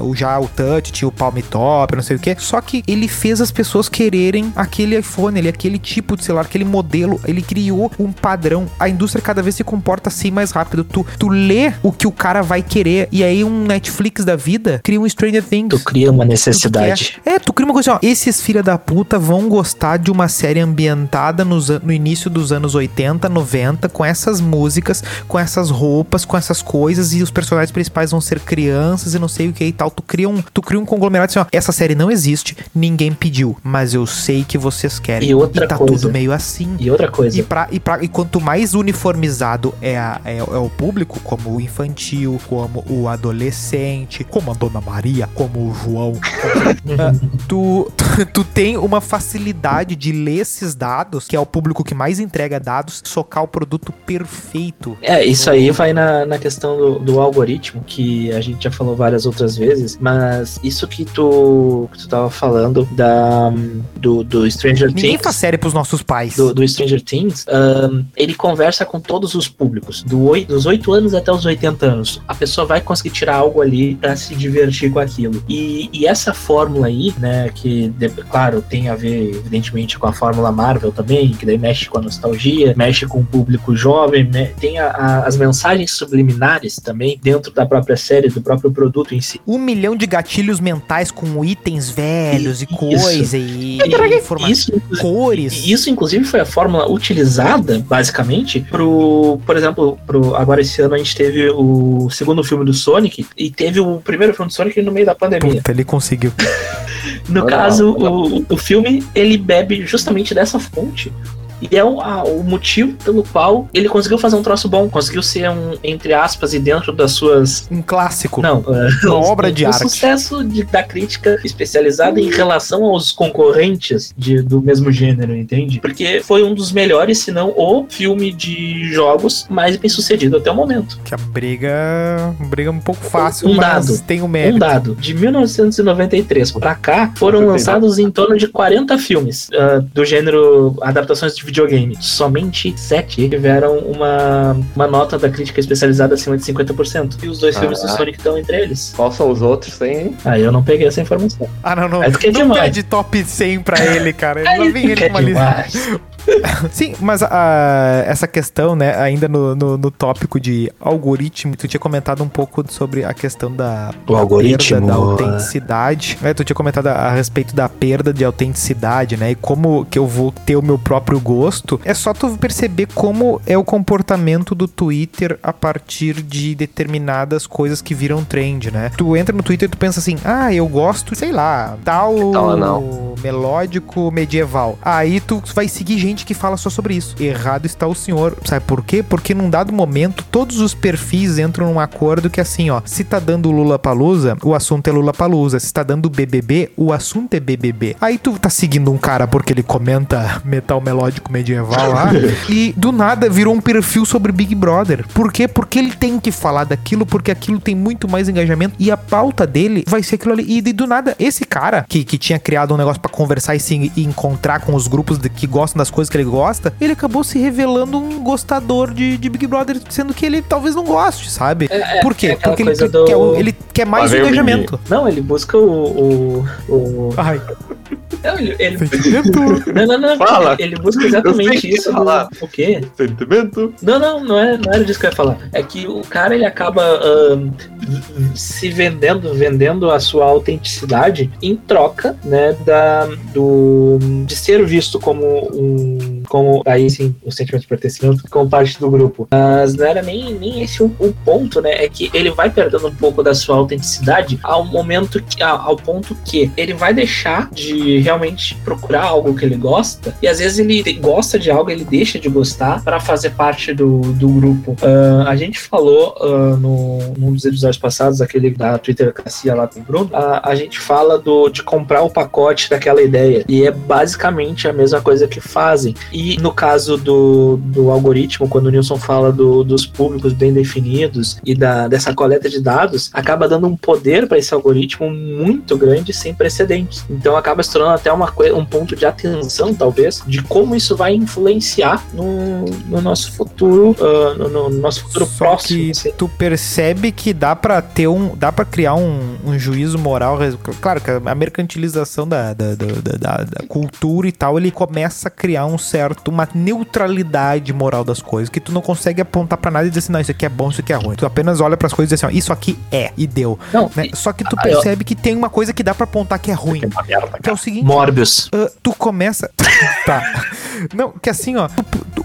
o já o touch, tinha o palm top, não sei o que. Só que ele fez as pessoas quererem aquele iPhone, ele, aquele tipo de celular, aquele modelo. Ele criou um padrão. A indústria cada vez se comporta assim mais rápido. Tu, tu lê o que o cara vai querer e aí um Netflix da vida cria um Stranger Things. Tu cria uma necessidade. É, tu cria uma coisa assim, ó. Esses filha da puta vão gostar de uma série ambientada nos no início dos anos 80, 90, com essas músicas, com essas roupas, com essas coisas, e os personagens principais vão ser crianças e não sei o que e tal. Tu cria um, tu cria um conglomerado assim, ó. Essa série não existe, ninguém pediu, mas eu sei que vocês querem. E outra tá coisa. tudo meio assim. E outra coisa. E, pra, e, pra, e quanto mais uniformizado é, a- é, é o público, como o infantil, como o adolescente, como a Dona Maria, como o João, ah, tu, tu, tu tem uma facilidade de ler esses dados, que é o público que mais entrega dados, socar o produto perfeito. É, isso aí vai na, na questão do, do algoritmo, que a gente já falou várias outras vezes, mas isso que tu, que tu tava falando da, do, do Stranger Ninguém Things. faz série pros nossos pais. Do, do Stranger Things, ahn, ele conversa com todos os públicos, do oi- dos 8 anos até os 80 anos. A pessoa vai conseguir tirar algo ali pra se divertir com aquilo. E, e essa fórmula aí, né, que, de- claro, tem a ver, evidentemente, com a fórmula Marvel também, que daí mexe com a nostalgia, mexe com o público jovem, né, tem a- a- as mensagens subliminares também dentro da própria série, do próprio produto em si. Um milhão de gatilhos mentais com itens velhos e Isso. coisa e, e informações. Isso, inclusive, Cores. E Isso, inclusive, foi a fórmula utilizada, basicamente, pro. Por exemplo, pro, agora esse ano a gente teve o segundo filme do Sonic e teve o primeiro filme do Sonic no meio da pandemia. Puta, ele conseguiu. No caso, o, o filme ele bebe justamente dessa fonte E é o, a- o motivo pelo qual ele conseguiu fazer um troço bom. Conseguiu ser um, entre aspas, e dentro das suas. Um clássico. Não, é, Uma obra de um arte. sucesso de- da crítica especializada em relação aos concorrentes de- do mesmo gênero, entende? Porque foi um dos melhores, se não o filme de jogos mais bem sucedido até o momento. Que a briga. Briga um pouco fácil, Um mas dado. tem o Um mérito. dado, de 1993 pra cá, foram lançados em torno de 40 filmes ah, do gênero adaptações de videogame. Somente 7 tiveram uma, uma nota da crítica especializada acima de 50%. E os dois filmes do Ah. Sonic estão entre eles. Quais são os outros? Tem. Aí eu não peguei essa informação. Ah, não, não. É porque é não demais. pede top 100 pra ele, cara. Ele não vem ele com uma lista. Sim, mas ah, essa questão, né, ainda no, no, no tópico de algoritmo, tu tinha comentado um pouco sobre a questão da O algoritmo, perda da autenticidade. Né? Tu tinha comentado a, a respeito da perda de autenticidade, né? E como que eu vou ter o meu próprio gosto. É só tu perceber como é o comportamento do Twitter a partir de determinadas coisas que viram trend, né? Tu entra no Twitter e tu pensa assim, ah, eu gosto, sei lá, tal Tal melódico medieval. Aí tu vai seguir gente que fala só sobre isso. Errado está o senhor. Sabe por quê? Porque num dado momento, todos os perfis entram num acordo que assim, ó, se tá dando Lula Palusa, o assunto é Lula Palusa. Se tá dando BBB, o assunto é BBB. Aí tu tá seguindo um cara porque ele comenta metal melódico medieval lá, e do nada virou um perfil sobre Big Brother. Por quê? Porque ele tem que falar daquilo, porque aquilo tem muito mais engajamento e a pauta dele vai ser aquilo ali. E do nada, esse cara que, que tinha criado um negócio pra conversar e se e encontrar com os grupos de- que gostam das coisas que ele gosta, ele acabou se revelando um gostador de, de Big Brother, sendo que ele talvez não goste, sabe? Por quê? é Porque ele, coisa quer, do- ele quer mais engajamento. Não, ele busca o. o, o... Ai, Não, ele, ele-. Não, não, não. Fala. Ele busca exatamente isso. falar. do- O quê? Sentimento. Não, não, não, é, não era disso que eu ia falar. É que o cara ele acaba v- se vendendo, vendendo a sua autenticidade em troca, né, da, do, de ser visto como um, como aí sim, o sentimento de pertencimento, como parte do grupo. Mas não era nem, nem esse o, o ponto, né, é que ele vai perdendo um pouco da sua autenticidade ao momento que, ao, ao ponto que ele vai deixar de realmente procurar algo que ele gosta e às vezes ele gosta de algo, ele deixa de gostar para fazer parte do, do grupo. Ah, a gente falou ah, no, num dos episódios passados, aquele da Twittercracia lá com o Bruno, a, a gente fala do, de comprar o pacote daquela ideia. E é basicamente a mesma coisa que fazem. E no caso do, do algoritmo, quando o Nilson fala do- dos públicos bem definidos e da, dessa coleta de dados, acaba dando um poder para esse algoritmo muito grande sem precedentes. Então acaba se tornando até uma, um ponto de atenção, talvez, de como isso vai influenciar no, no nosso futuro, ah, no, no nosso futuro Só próximo. que assim. tu percebe que dá pra ter um. dá pra criar um, um juízo moral. Claro que a mercantilização da, da, da, da- da- cultura e tal, ele começa a criar um certo. uma neutralidade moral das coisas. Que tu não consegue apontar pra nada e dizer assim, não, isso aqui é bom, isso aqui é ruim. Tu apenas olha pras coisas e diz assim, ó, isso aqui é, e deu. Não, né? Só que tu Ah, eu- percebe que tem uma coisa que dá pra apontar que é ruim. Que é o seguinte. Morbius. Ah, tu começa. tá. Não, que assim, ó,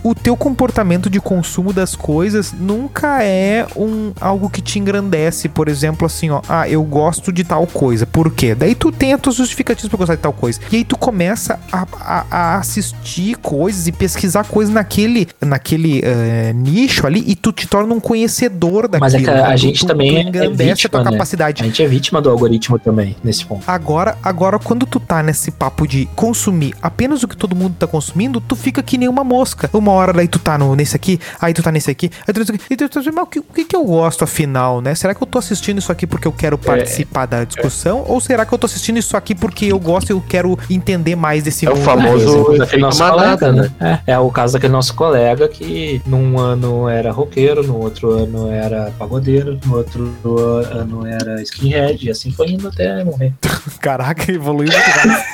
o teu comportamento de consumo das coisas nunca é um algo que te engrandece. Por exemplo, assim, ó, ah, eu gosto de tal coisa. Por quê? Daí tu tem as tuas justificativas pra gostar de tal coisa. E aí tu começa a, a- a assistir coisas e pesquisar coisas naquele, naquele eh, nicho ali e tu te torna um conhecedor daquilo. Mas é que a Tu- gente tu- também tu é engrandece a vítima, tua né? capacidade. A gente é vítima do algoritmo também, nesse ponto. Agora, agora, quando tu tá nesse papo de consumir apenas o que todo mundo tá consumindo, tu fica que nem uma mosca. Uma hora daí tu tá no, nesse aqui, aí tu tá nesse aqui, aí tu tá nesse aqui, e tu tá assim, mas o que, o que que eu gosto afinal, né? Será que eu tô assistindo isso aqui porque eu quero participar da discussão? Ou será que eu tô assistindo isso aqui porque eu gosto e eu quero entender mais desse É o mundo? famoso exemplo daquele efeito nosso manada, colega, né? É, é o caso daquele nosso colega que num ano era roqueiro, no outro ano era pagodeiro, no outro ano era skinhead, e assim foi indo até morrer. Caraca, evoluiu muito rápido.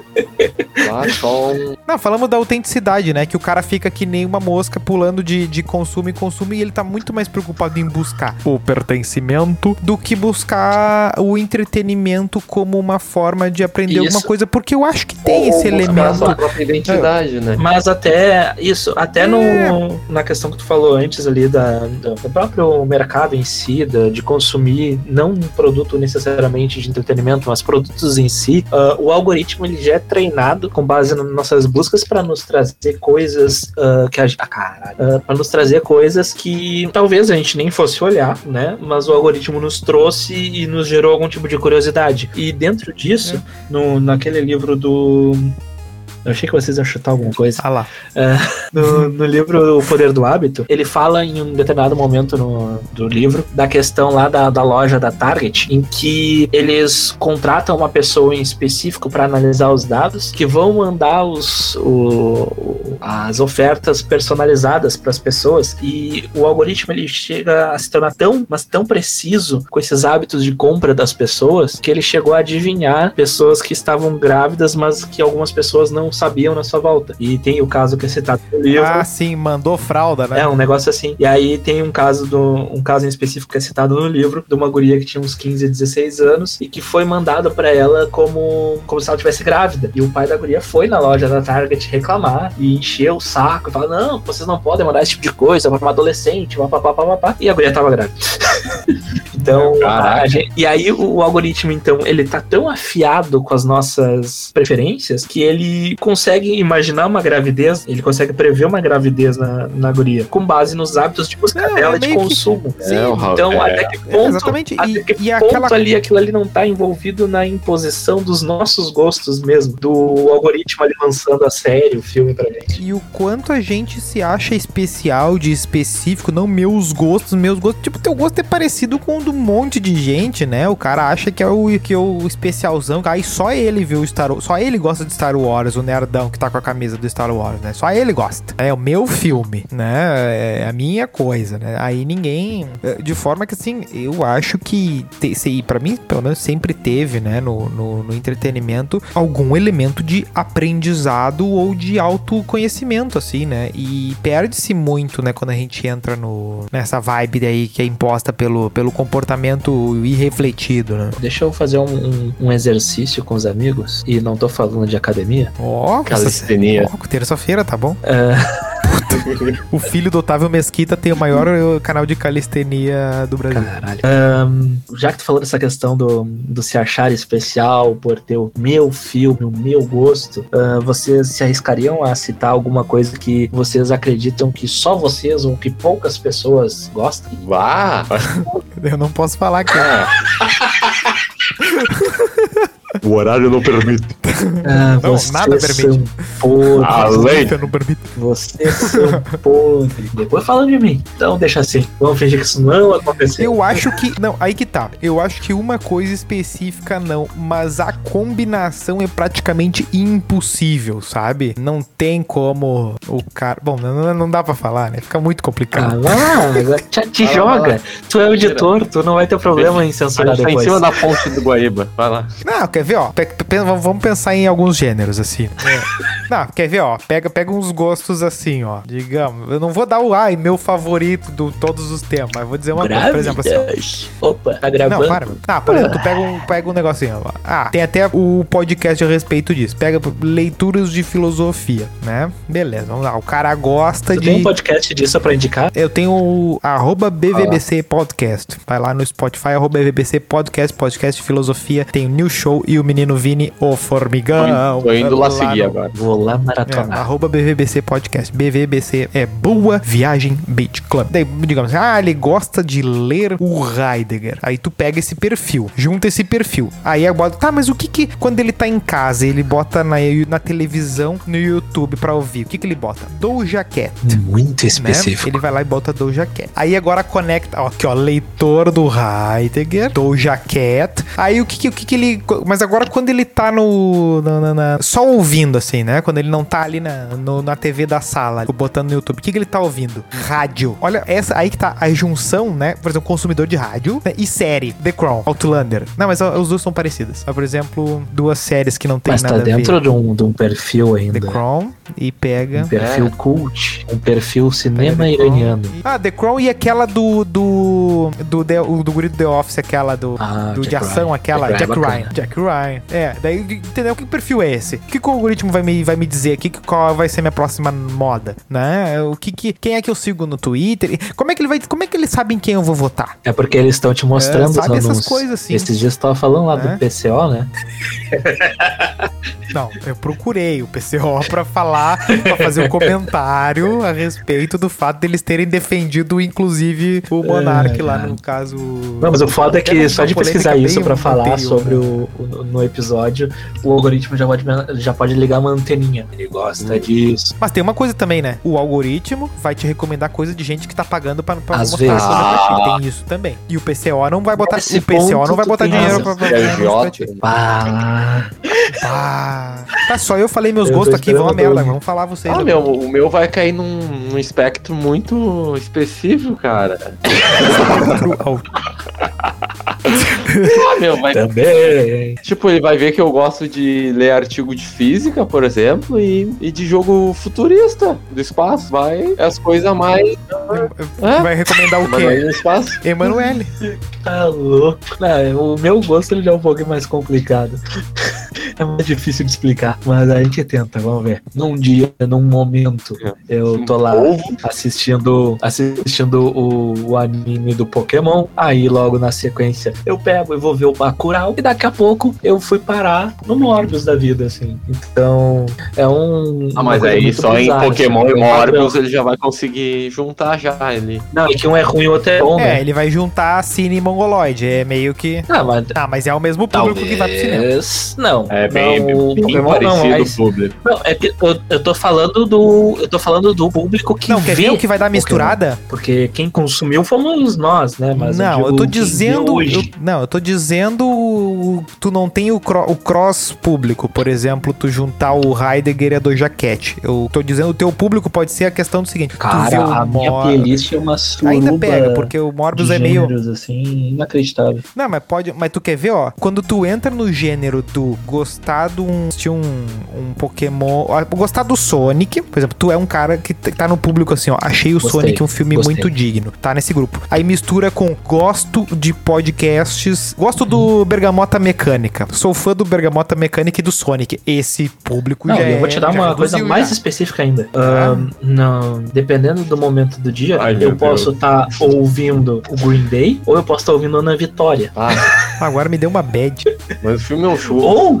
Lá, só um- Não, falamos da autenticidade, né? Que o cara fica que nem uma mosca pulando de, de consumo em consumo e ele tá muito mais preocupado em buscar o pertencimento do que buscar o entretenimento como uma forma de aprender Isso. alguma coisa, porque eu acho que tem ou esse elemento. sua própria identidade, né? Mas até isso, até no, na questão que tu falou antes ali da, do próprio mercado em si, da- de consumir não um produto necessariamente de entretenimento, mas produtos em si, ah, o algoritmo ele já é treinado com base nas nossas buscas para nos trazer coisas ah, que a gente. Ah, caralho. Ah, pra nos trazer coisas que talvez a gente nem fosse olhar, né? Mas o algoritmo nos trouxe e nos gerou algum tipo de curiosidade. E dentro disso, no, naquele livro do. Eu achei que vocês iam chutar alguma coisa. Ah lá. No, no livro O Poder do Hábito, ele fala em um determinado momento no, do livro da questão lá da, da loja da Target, em que eles contratam uma pessoa em específico para analisar os dados, que vão mandar os, o- as ofertas personalizadas para as pessoas e o algoritmo ele chega a se tornar tão, mas tão preciso com esses hábitos de compra das pessoas que ele chegou a adivinhar pessoas que estavam grávidas, mas que algumas pessoas não sabiam na sua volta. E tem o caso que é citado no livro. Ah, sim, mandou fralda, né? É, um negócio assim. E aí tem um caso do um caso em específico que é citado no livro, de uma guria que tinha uns 15, 16 anos e que foi mandada pra ela como como se ela tivesse grávida. E o pai da guria foi na loja da Target reclamar e encheu o saco e falar: "Não, vocês não podem mandar esse tipo de coisa para uma adolescente, papapá, papapá". E a guria tava grávida. Então, gente- e aí o, o algoritmo, então, ele tá tão afiado com as nossas preferências que ele consegue imaginar uma gravidez, ele consegue prever uma gravidez na, na guria, com base nos hábitos de busca Não, dela é de meio que- consumo. Sim. É, Então, é. até que É, ponto, exatamente. até E, que e ponto aquela ali aquilo ali não tá envolvido na imposição dos nossos gostos mesmo, do algoritmo ali lançando a série, o filme pra gente. E o quanto a gente se acha especial, de específico, não meus gostos, meus gostos. Tipo, teu gosto é parecido com o de um monte de gente, né? O cara acha que é o, que é o especialzão. Aí só ele viu Star. Só ele gosta de Star Wars, o nerdão que tá com a camisa do Star Wars, né? Só ele gosta. É o meu filme, né? É a minha coisa, né? Aí ninguém. é, De forma que, assim, eu acho que. Te, pra mim, pelo menos, sempre teve, né? No, no, no entretenimento, algum elemento de aprendizado ou de autoconhecimento, assim, né? E perde-se muito, né? Quando a gente entra no, nessa vibe daí que é imposta pelo, pelo comportamento irrefletido, né? Deixa eu fazer um, um- um exercício com os amigos, e não tô falando de academia. Ó, Calistenia. ó, terça-feira, tá bom? É, O filho do Otávio Mesquita tem o maior eh, canal de calistenia do Brasil. Caralho. Ahn, já que tu falou dessa questão do, do se achar especial por ter o meu filme, o meu gosto, ah, vocês se arriscariam a citar alguma coisa que vocês acreditam que só vocês ou que poucas pessoas gostam? Vá! Eu não posso falar que Ah. o horário não permite. Ah, Não, nada permite. são podres. Além. eu não permito. Vocês são podres. Depois falam de mim. Então deixa assim. Vamos fingir que isso não aconteceu. Eu acho que. Não, aí que tá. Eu acho que uma coisa específica não, mas a combinação é praticamente impossível, sabe? Não tem como o cara. Bom, não, não dá pra falar, né? Fica muito Ah, complicado. lá, agora te, te Vai lá, joga. lá. Tu é o editor, tu não vai ter problema em censurar A gente tá em depois. cima da ponte do Guaíba. Vai lá. Não, quer ver, ó? Pe- pe- vamos- pensar em alguns gêneros, assim. Não, quer ver, ó? Pega, pega uns gostos assim, ó. Digamos, eu não vou dar o ai, meu favorito de todos os tempos, mas vou dizer uma coisa, por exemplo, assim. ó. Opa, tá gravando? Não, para. Ah, por exemplo, tu pega um, pega um negocinho. ó. Ah, tem até o podcast a respeito disso. Pega leituras de filosofia, né? Beleza, vamos lá. O cara gosta Tu de. tem um podcast disso pra indicar? Eu tenho o arroba BVBC Podcast. Vai lá no Spotify, arroba BVBC Podcast, podcast de filosofia. Tem o New Show e o menino Vini, o Formigão. Tô indo lá seguir no- agora. Vou lá É, maratonar. arroba BVBC Podcast. BVBC é Boa Viagem Beach Club. Daí, digamos, ah, ele gosta de ler o Heidegger. Aí tu pega esse perfil, junta esse perfil. Aí boto, tá, mas o que que, quando ele tá em casa, ele bota na, na televisão, no YouTube pra ouvir? O que que ele bota? Doja Cat. Muito Né? Ele vai lá e bota Doja Cat. Aí agora conecta, ó, aqui ó, leitor do Heidegger, Doja Cat. Aí o que que, o que, que ele. Mas agora quando ele tá no. na- na- na- só ouvindo, assim, né? Quando ele não tá ali na, no- na TV da sala, botando no YouTube, o que, que ele tá ouvindo? Rádio. Olha, essa aí que tá a junção, né? Por exemplo, consumidor de rádio né? e série. The Crown, Outlander. Não, mas os dois são parecidas. Por exemplo, duas séries que não tem Mas nada tá a ver. dentro de um, de um perfil ainda. The Crown, e pega. Um perfil É. cult, um perfil cinema iraniano. Ah, The Crown e aquela do. do. do, The- do guri do The Office, aquela do. Ah, do de ação, Ryan. aquela. Jack Jack Ryan é Ryan. Jack Ryan. É, daí entendeu que perfil é esse? O que, que o algoritmo vai me, vai me dizer aqui? que- Qual vai ser minha próxima moda? Né? O que, que quem é que eu sigo no Twitter? Como é que ele vai. Como é que eles sabem quem eu vou votar? É porque eles estão te mostrando É, os sabe essas coisas assim. Esses dias tava falando lá É. do PCO, né? Não, eu procurei o PCO pra falar, pra fazer um comentário a respeito do fato deles terem defendido, inclusive, o Monark lá, cara. no caso. Não, mas o foda é que só de pesquisar isso pra falar anterior, sobre né? o, o- no episódio, o algoritmo já pode, já pode ligar uma anteninha. Ele gosta disso. Mas tem uma coisa também, né? O algoritmo vai te recomendar coisa de gente que tá pagando pra, pra Às mostrar vezes. coisa pra ti. Tem isso também. E o PCO não vai botar. Nesse o PCO não vai botar tem dinheiro pra, pra, É pra, tá, só eu falei meus Eu gostos aqui, vão a merda. todo. Vamos falar vocês. Ah, meu, o meu vai cair num, num espectro muito específico, cara. Ah, meu, vai também. Tipo, ele vai ver que eu gosto de ler artigo de física, por exemplo, e, e de jogo futurista do espaço. Vai as coisas mais. Vai recomendar o quê? no espaço. Emanuele. Tá louco. Não, o meu gosto ele já é um pouquinho mais complicado. É mais difícil de explicar, mas a gente tenta, vamos ver. Num dia, num momento, eu tô lá assistindo assistindo o, o anime do Pokémon. Aí logo na sequência eu pego e vou ver o Bacurau. E daqui a pouco eu fui parar no Morbius da vida, assim. Então é um. Ah, mas aí só em bizarra, Pokémon assim, e é. Morbius ele já vai conseguir juntar já ele. Não, e que um é ruim e o outro é bom, É, né? ele vai juntar Cine e Mongoloid. É meio que. Ah, mas Ah, mas é o mesmo público que vai pro cinema. Talvez. Não. É bem, não, bem Pokémon parecido não, mas- público. Não, é que eu, eu tô falando do. Eu tô falando do público que Não, quer vê ver o que vai dar misturada? Porque quem consumiu fomos nós, né? Mas não, eu, digo tô dizendo. hoje. eu- não, eu tô dizendo. Tu não tem o, cro- o cross público. Por exemplo, tu juntar o Heidegger e a Doja Cat. Eu tô dizendo o teu público pode ser a questão do seguinte: tu vê Cara, o a minha Mor- playlist é uma suruba Ainda pega, porque o Morbius é meio. assim, inacreditável. Não, mas pode. Mas tu quer ver, ó? Quando tu entra no gênero do gostar de um, de um, um Pokémon. ó, Gostar do Sonic, por exemplo, tu é um cara que tá no público assim, ó. Achei o Gostei, Sonic um filme gostei. muito digno. Tá nesse grupo. Aí mistura com gosto de podcasts. Gosto do Bergamota Mecânica. Sou fã do Bergamota Mecânica e do Sonic. Esse público Não, já eu vou é- te dar já uma coisa mais já. específica ainda. Ah. Ahn, não, dependendo do momento do dia, Ai, eu posso estar ouvindo o Green Day ou eu posso estar ouvindo Ana Vitória. Ah, Agora me deu uma bad. mas o filme é um show. Ou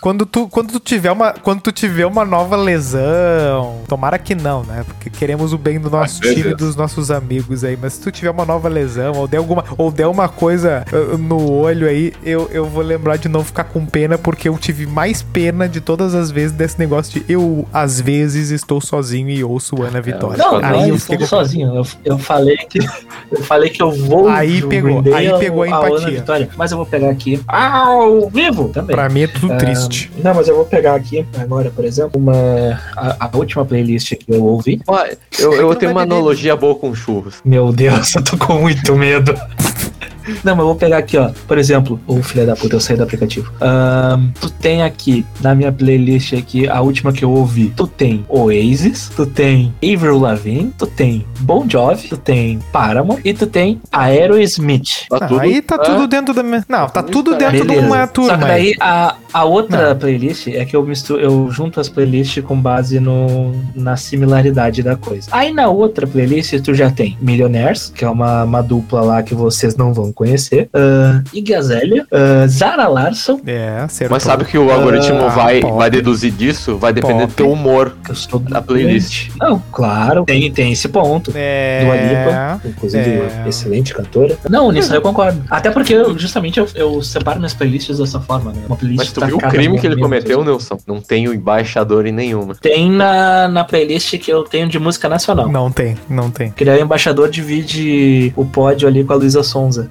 Quando tu, quando tu tiver uma, quando tu tiver uma nova lesão, tomara que não, né? Porque queremos o bem do nosso Ai, time e Deus. dos nossos amigos aí. Mas se tu tiver uma nova lesão ou der alguma, ou der uma coisa uh, no olho aí, eu, eu vou lembrar de não ficar com pena porque eu tive mais pena de todas as vezes desse negócio de eu às vezes estou sozinho e ouço Ana Vitória. Não, aí não, eu eu fiquei estou com- sozinho. Eu, eu falei que eu falei que eu vou Aí pegou, aí ou pegou a Ana empatia. Vitória. Mas eu vou pegar aqui ao vivo também. Pra mim é tudo Ah, triste. Não, mas eu vou pegar aqui agora, por exemplo, uma a, a última playlist que eu ouvi. Ó, eu, eu tenho uma analogia boa com churros. Meu Deus, eu tô com muito medo. Não, mas eu vou pegar aqui, ó. Por exemplo, ô filha da puta, eu saí do aplicativo. Ahn, tu tem aqui, na minha playlist aqui, a última que eu ouvi. Tu tem Oasis, tu tem Avril Lavigne, tu tem Bon Jovi, tu tem Paramore e tu tem Aerosmith. Tá Ah, tudo, aí tá é, tudo dentro da minha. Não, tá tudo dentro de Beleza. uma turma. Só que daí a, a outra Não. playlist é que eu misturo, eu junto as playlists com base no, na similaridade da coisa. Aí na outra playlist tu já tem Millionaires, que é uma, uma dupla lá que vocês não vão conhecer, uh, Iggy Azalea, ah, Zara Larson, É, acertou. Mas sabe que o algoritmo Ah, vai, pop. vai deduzir disso? Vai depender do Pop. teu humor. eu Da playlist. Não, claro, tem, tem esse ponto. É. Dua Lipa, inclusive é. uma excelente cantora. Não, nisso eu concordo. Até porque eu, justamente eu, eu separo minhas playlists dessa forma, né? Uma playlist Mas tu pra viu o crime que ele cometeu, assim. Nelson? Não tenho embaixador em nenhuma. Tem na, na playlist que eu tenho de música nacional. Não tem, não tem. Que daí o embaixador divide o pódio ali com a Luísa Sonza.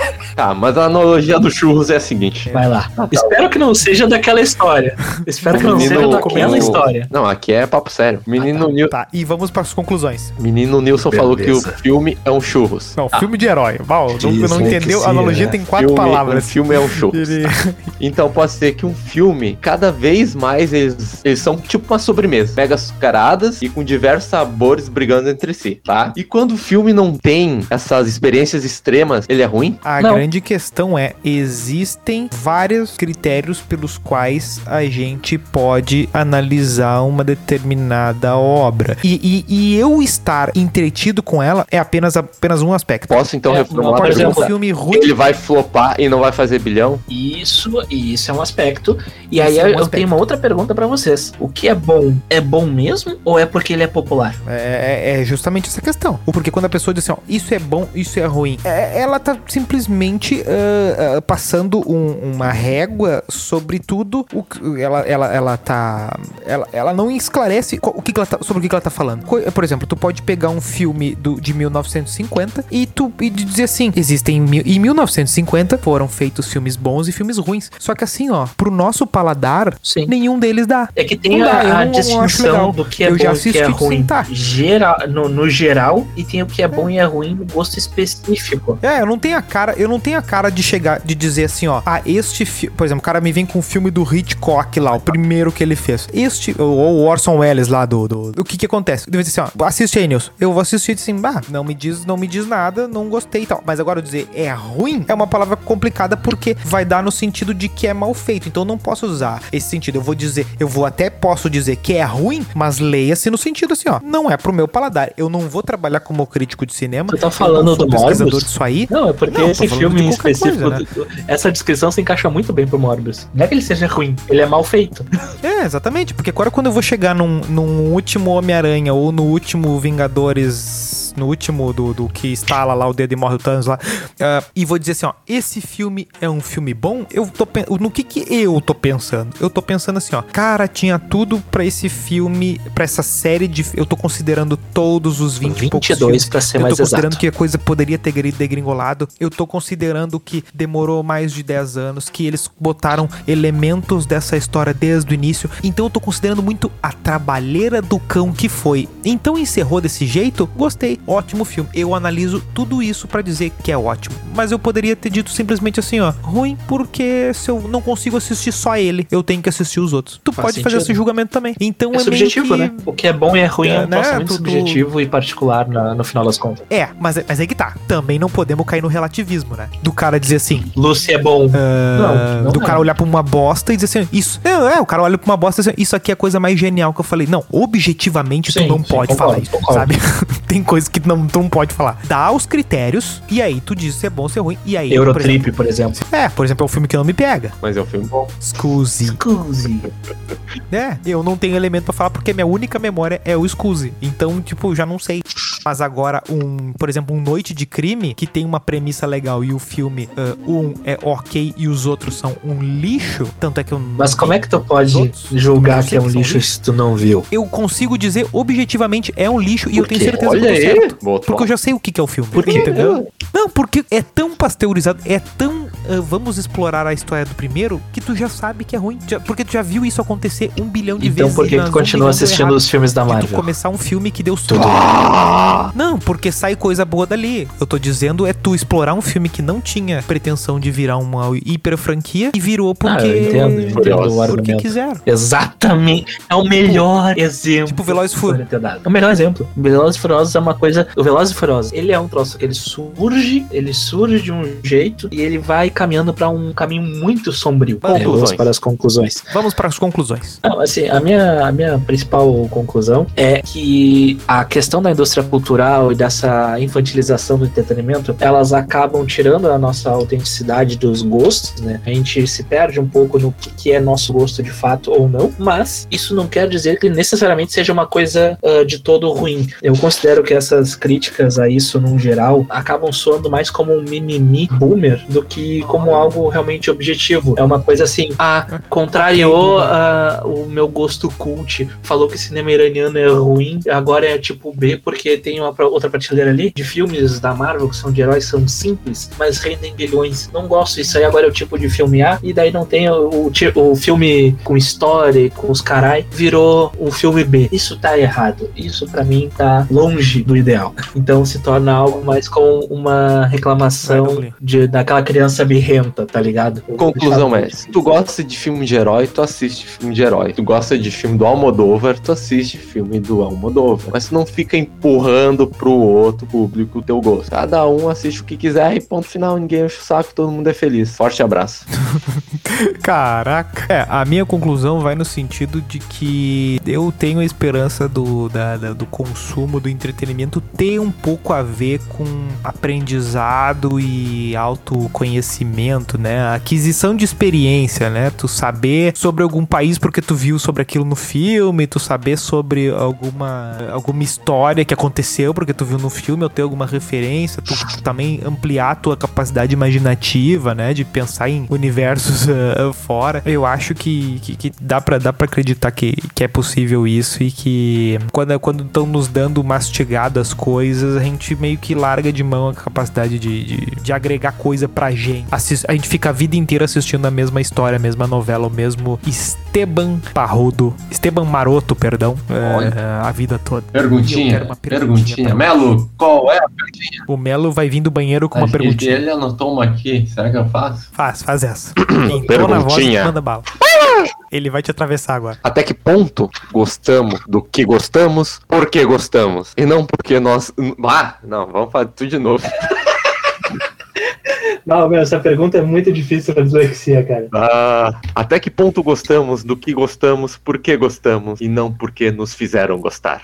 Tá, mas a analogia do churros é a seguinte. Vai lá. Espero que não seja daquela história. Espero que não seja daquela o- história. Não, aqui é papo sério. Menino, Nil... Tá, e vamos para as conclusões. Menino Nilson falou que o Beleza. filme é um churros. Não, filme de herói. Val, não, não entendeu? sim, A analogia né? tem quatro Filme- palavras. Um filme é um churros. Ele- Então pode ser que um filme, cada vez mais, eles, eles são tipo uma sobremesa. Pega açucaradas e com diversos sabores brigando entre si, tá? E quando o filme não tem essas experiências extremas, ele é ruim? A Não. grande questão é: existem vários critérios pelos quais a gente pode analisar uma determinada obra. E, e- e eu estar entretido com ela é apenas, apenas um aspecto. Posso então É, reformular por ser um pergunta? filme ruim. Ele vai flopar e não vai fazer bilhão? Isso, e isso é um aspecto. E aí Isso é um eu, aspecto. tenho uma outra pergunta pra vocês. O que é bom? É bom mesmo ou é porque ele é popular? É, é justamente essa questão. Porque quando a pessoa diz assim, ó, isso é bom, isso é ruim, é- ela tá simplesmente ah, ah, passando um- uma régua sobre tudo. O, que- ela, ela, ela tá. Ela, ela não esclarece o que, que ela tá, sobre o que, que ela tá falando. Por exemplo, tu pode pegar um filme do, de 1950 e tu e dizer assim: existem em mil- em 1950 foram feitos filmes bons e filmes ruins. Só que assim, ó, pro nosso paladar, Sim. nenhum deles dá. É que tem Não a, a não- não distinção do que é Eu bom e que é ruim geral, no, no geral e tem o que é bom e é ruim no gosto específico. É, eu não tenho a cara, eu não tenho a cara de chegar, de dizer assim, ó, ah, este filme, por exemplo, o cara me vem com o filme do Hitchcock lá, o primeiro que ele fez. Este, ou o Orson Welles lá do, do, o que que acontece? Deve dizer assim, ó, assiste aí, Nilson. Eu vou assistir assim, bah, não me diz, não me diz nada, não gostei e tal. Mas agora eu dizer é ruim é uma palavra complicada porque vai dar no sentido de que é mal feito. Então eu não posso usar esse sentido. Eu vou dizer, eu vou até posso dizer que é ruim, mas leia-se no sentido assim, ó, não é pro meu paladar. Eu não vou trabalhar como crítico de cinema. Tu tá falando do Morbius? disso aí. Não, é porque Não, esse falando filme específico, coisa, né? essa descrição se encaixa muito bem pro Morbius. Não é que ele seja ruim, ele é mal feito. É, exatamente. Porque agora quando eu vou chegar num, num último Homem-Aranha ou no último Vingadores. No último do, do que instala lá o dedo e morre o Thanos lá. ah, e vou dizer assim, ó. Esse filme é um filme bom? Eu tô No que que eu tô pensando? Eu tô pensando assim, ó. Cara, tinha tudo pra esse filme, pra essa série de. Eu tô considerando todos os 20 e poucos 22 filmes. pra ser eu tô mais considerando exato. que a coisa poderia ter gri- degringolado. Eu tô considerando que demorou mais de 10 anos, que eles botaram elementos dessa história desde o início. Então eu tô considerando muito a trabalheira do cão que foi. Então encerrou desse jeito? Gostei. Ótimo filme. Eu analiso tudo isso pra dizer que é ótimo. Mas eu poderia ter dito simplesmente assim, ó, ruim porque se eu não consigo assistir só ele, eu tenho que assistir os outros. Tu Faz pode fazer sentido. esse julgamento também. Então É é, subjetivo, que... né? O que é bom e é ruim é, É, um né? subjetivo e particular na- no final das contas. É, mas, mas aí que tá. Também não podemos cair no relativismo, né? Do cara dizer assim, Lucy é bom. não, não do é. cara olhar pra uma bosta e dizer assim, isso. É, é, o cara olha pra uma bosta e diz assim, isso aqui é a coisa mais genial que eu falei. Não, objetivamente Sim, tu não sim, pode concordo, falar isso, concordo. sabe? Tem coisas que não, tu não pode falar. Dá os critérios e aí tu diz se é bom, se é ruim. E aí, por Eurotrip, por exemplo. exemplo, é, por exemplo, é um filme que não me pega. Mas é um filme bom. Scuse. Scuse. É, eu não tenho elemento pra falar porque minha única memória é o Scuse. Então, tipo, já não sei. Mas agora, um, por exemplo, um Noite de Crime, que tem uma premissa legal e o filme, ah, um é ok e os outros são um lixo, tanto é que eu não Mas como é que tu pode Outros? julgar que é um lixo lixo. se tu não viu? eu consigo dizer objetivamente é um lixo e eu tenho certeza Olha que eu certo. Botou. Porque eu já sei o que, que é o filme. Por quê? Entendeu? Não, porque é tão pasteurizado, é tão. ah, vamos explorar a história do primeiro que tu já sabe que é ruim. Já- porque tu já viu isso acontecer um bilhão de Então vezes. por que tu continua assistindo os filmes da de tu Marvel? começar um filme que deu tudo. Não, porque sai coisa boa dali. Eu tô dizendo é tu explorar um filme que não tinha pretensão de virar uma hiper franquia e virou porque Ah, eu entendo, eu entendo o porque quiseram. Exatamente. É o melhor exemplo. Tipo Velozes Furiosos. É o melhor exemplo. Velozes Furiosos é uma coisa. O Velozes e Furiosos, ele é um troço que ele surge, ele surge de um jeito e ele vai caminhando pra um caminho muito sombrio. Conclusões. É, vamos para as conclusões. Vamos para as conclusões. Não, assim, a minha, a minha principal conclusão é que a questão da indústria cultural e dessa infantilização do entretenimento, elas acabam tirando a nossa autenticidade dos gostos, né? A gente se perde um pouco no que, é nosso gosto de fato ou não, mas isso não quer dizer que necessariamente seja uma coisa ah, de todo ruim. Eu considero que essas críticas a isso, num geral, acabam soando mais como um mimimi boomer do que como algo realmente objetivo. É uma coisa assim, ah, contrariou ah, o meu gosto cult, falou que cinema iraniano é ruim, agora é tipo B, porque tem uma outra prateleira ali de filmes da Marvel que são de heróis, são simples, mas rendem bilhões. Não gosto, isso aí agora é o tipo de filme A, e daí não tem o, o, o filme com história, com os carai, virou o filme B. Isso tá errado. Isso pra mim tá longe do ideal. Então se torna algo mais com uma reclamação de, daquela criança birrenta, tá ligado? Conclusão é, se tu gosta de filme de herói, tu assiste filme de herói. Tu gosta de filme do Almodóvar, tu assiste filme do Almodóvar. Mas tu não fica empurrando pro outro público o teu gosto. Cada um assiste o que quiser e ponto final. Ninguém enche o saco, todo mundo é feliz. Forte abraço. Caraca. É, a minha conclusão vai no sentido de que eu tenho a esperança do, da- da- do consumo, do entretenimento ter um pouco a ver com aprendizado e autoconhecimento, né? Aquisição de experiência, né? Tu saber sobre algum país porque tu viu sobre aquilo no filme, tu saber sobre alguma, alguma história que aconteceu porque tu viu no filme ou ter alguma referência, tu também ampliar tua capacidade imaginativa, né? De pensar em universos ah, fora. Eu acho que, que, que dá, pra, dá pra acreditar que, que é possível isso e que quando estão nos dando mastigado as coisas, a gente meio que larga de mão a capacidade de, de, de agregar coisa pra gente. Assis- a gente fica a vida inteira assistindo a mesma história, a mesma novela, o mesmo Esteban Parrudo, Esteban Maroto, perdão, é, a vida toda. Perguntinha, uma perguntinha perguntinha. Melo, qual é a O Melo vai vir do banheiro com uma Ele- perguntinha. Ele anotou uma aqui, será que eu faço? Faz, faz essa. Entrou na voz e Perguntinha. manda bala. Ele vai te atravessar agora. Até que ponto gostamos do que gostamos, por que gostamos? E não porque nós. Ah, não, vamos fazer tudo de novo. Não, meu, essa pergunta é muito difícil pra dislexia, cara. Ah, até que ponto gostamos do que gostamos, por que gostamos, e não porque nos fizeram gostar.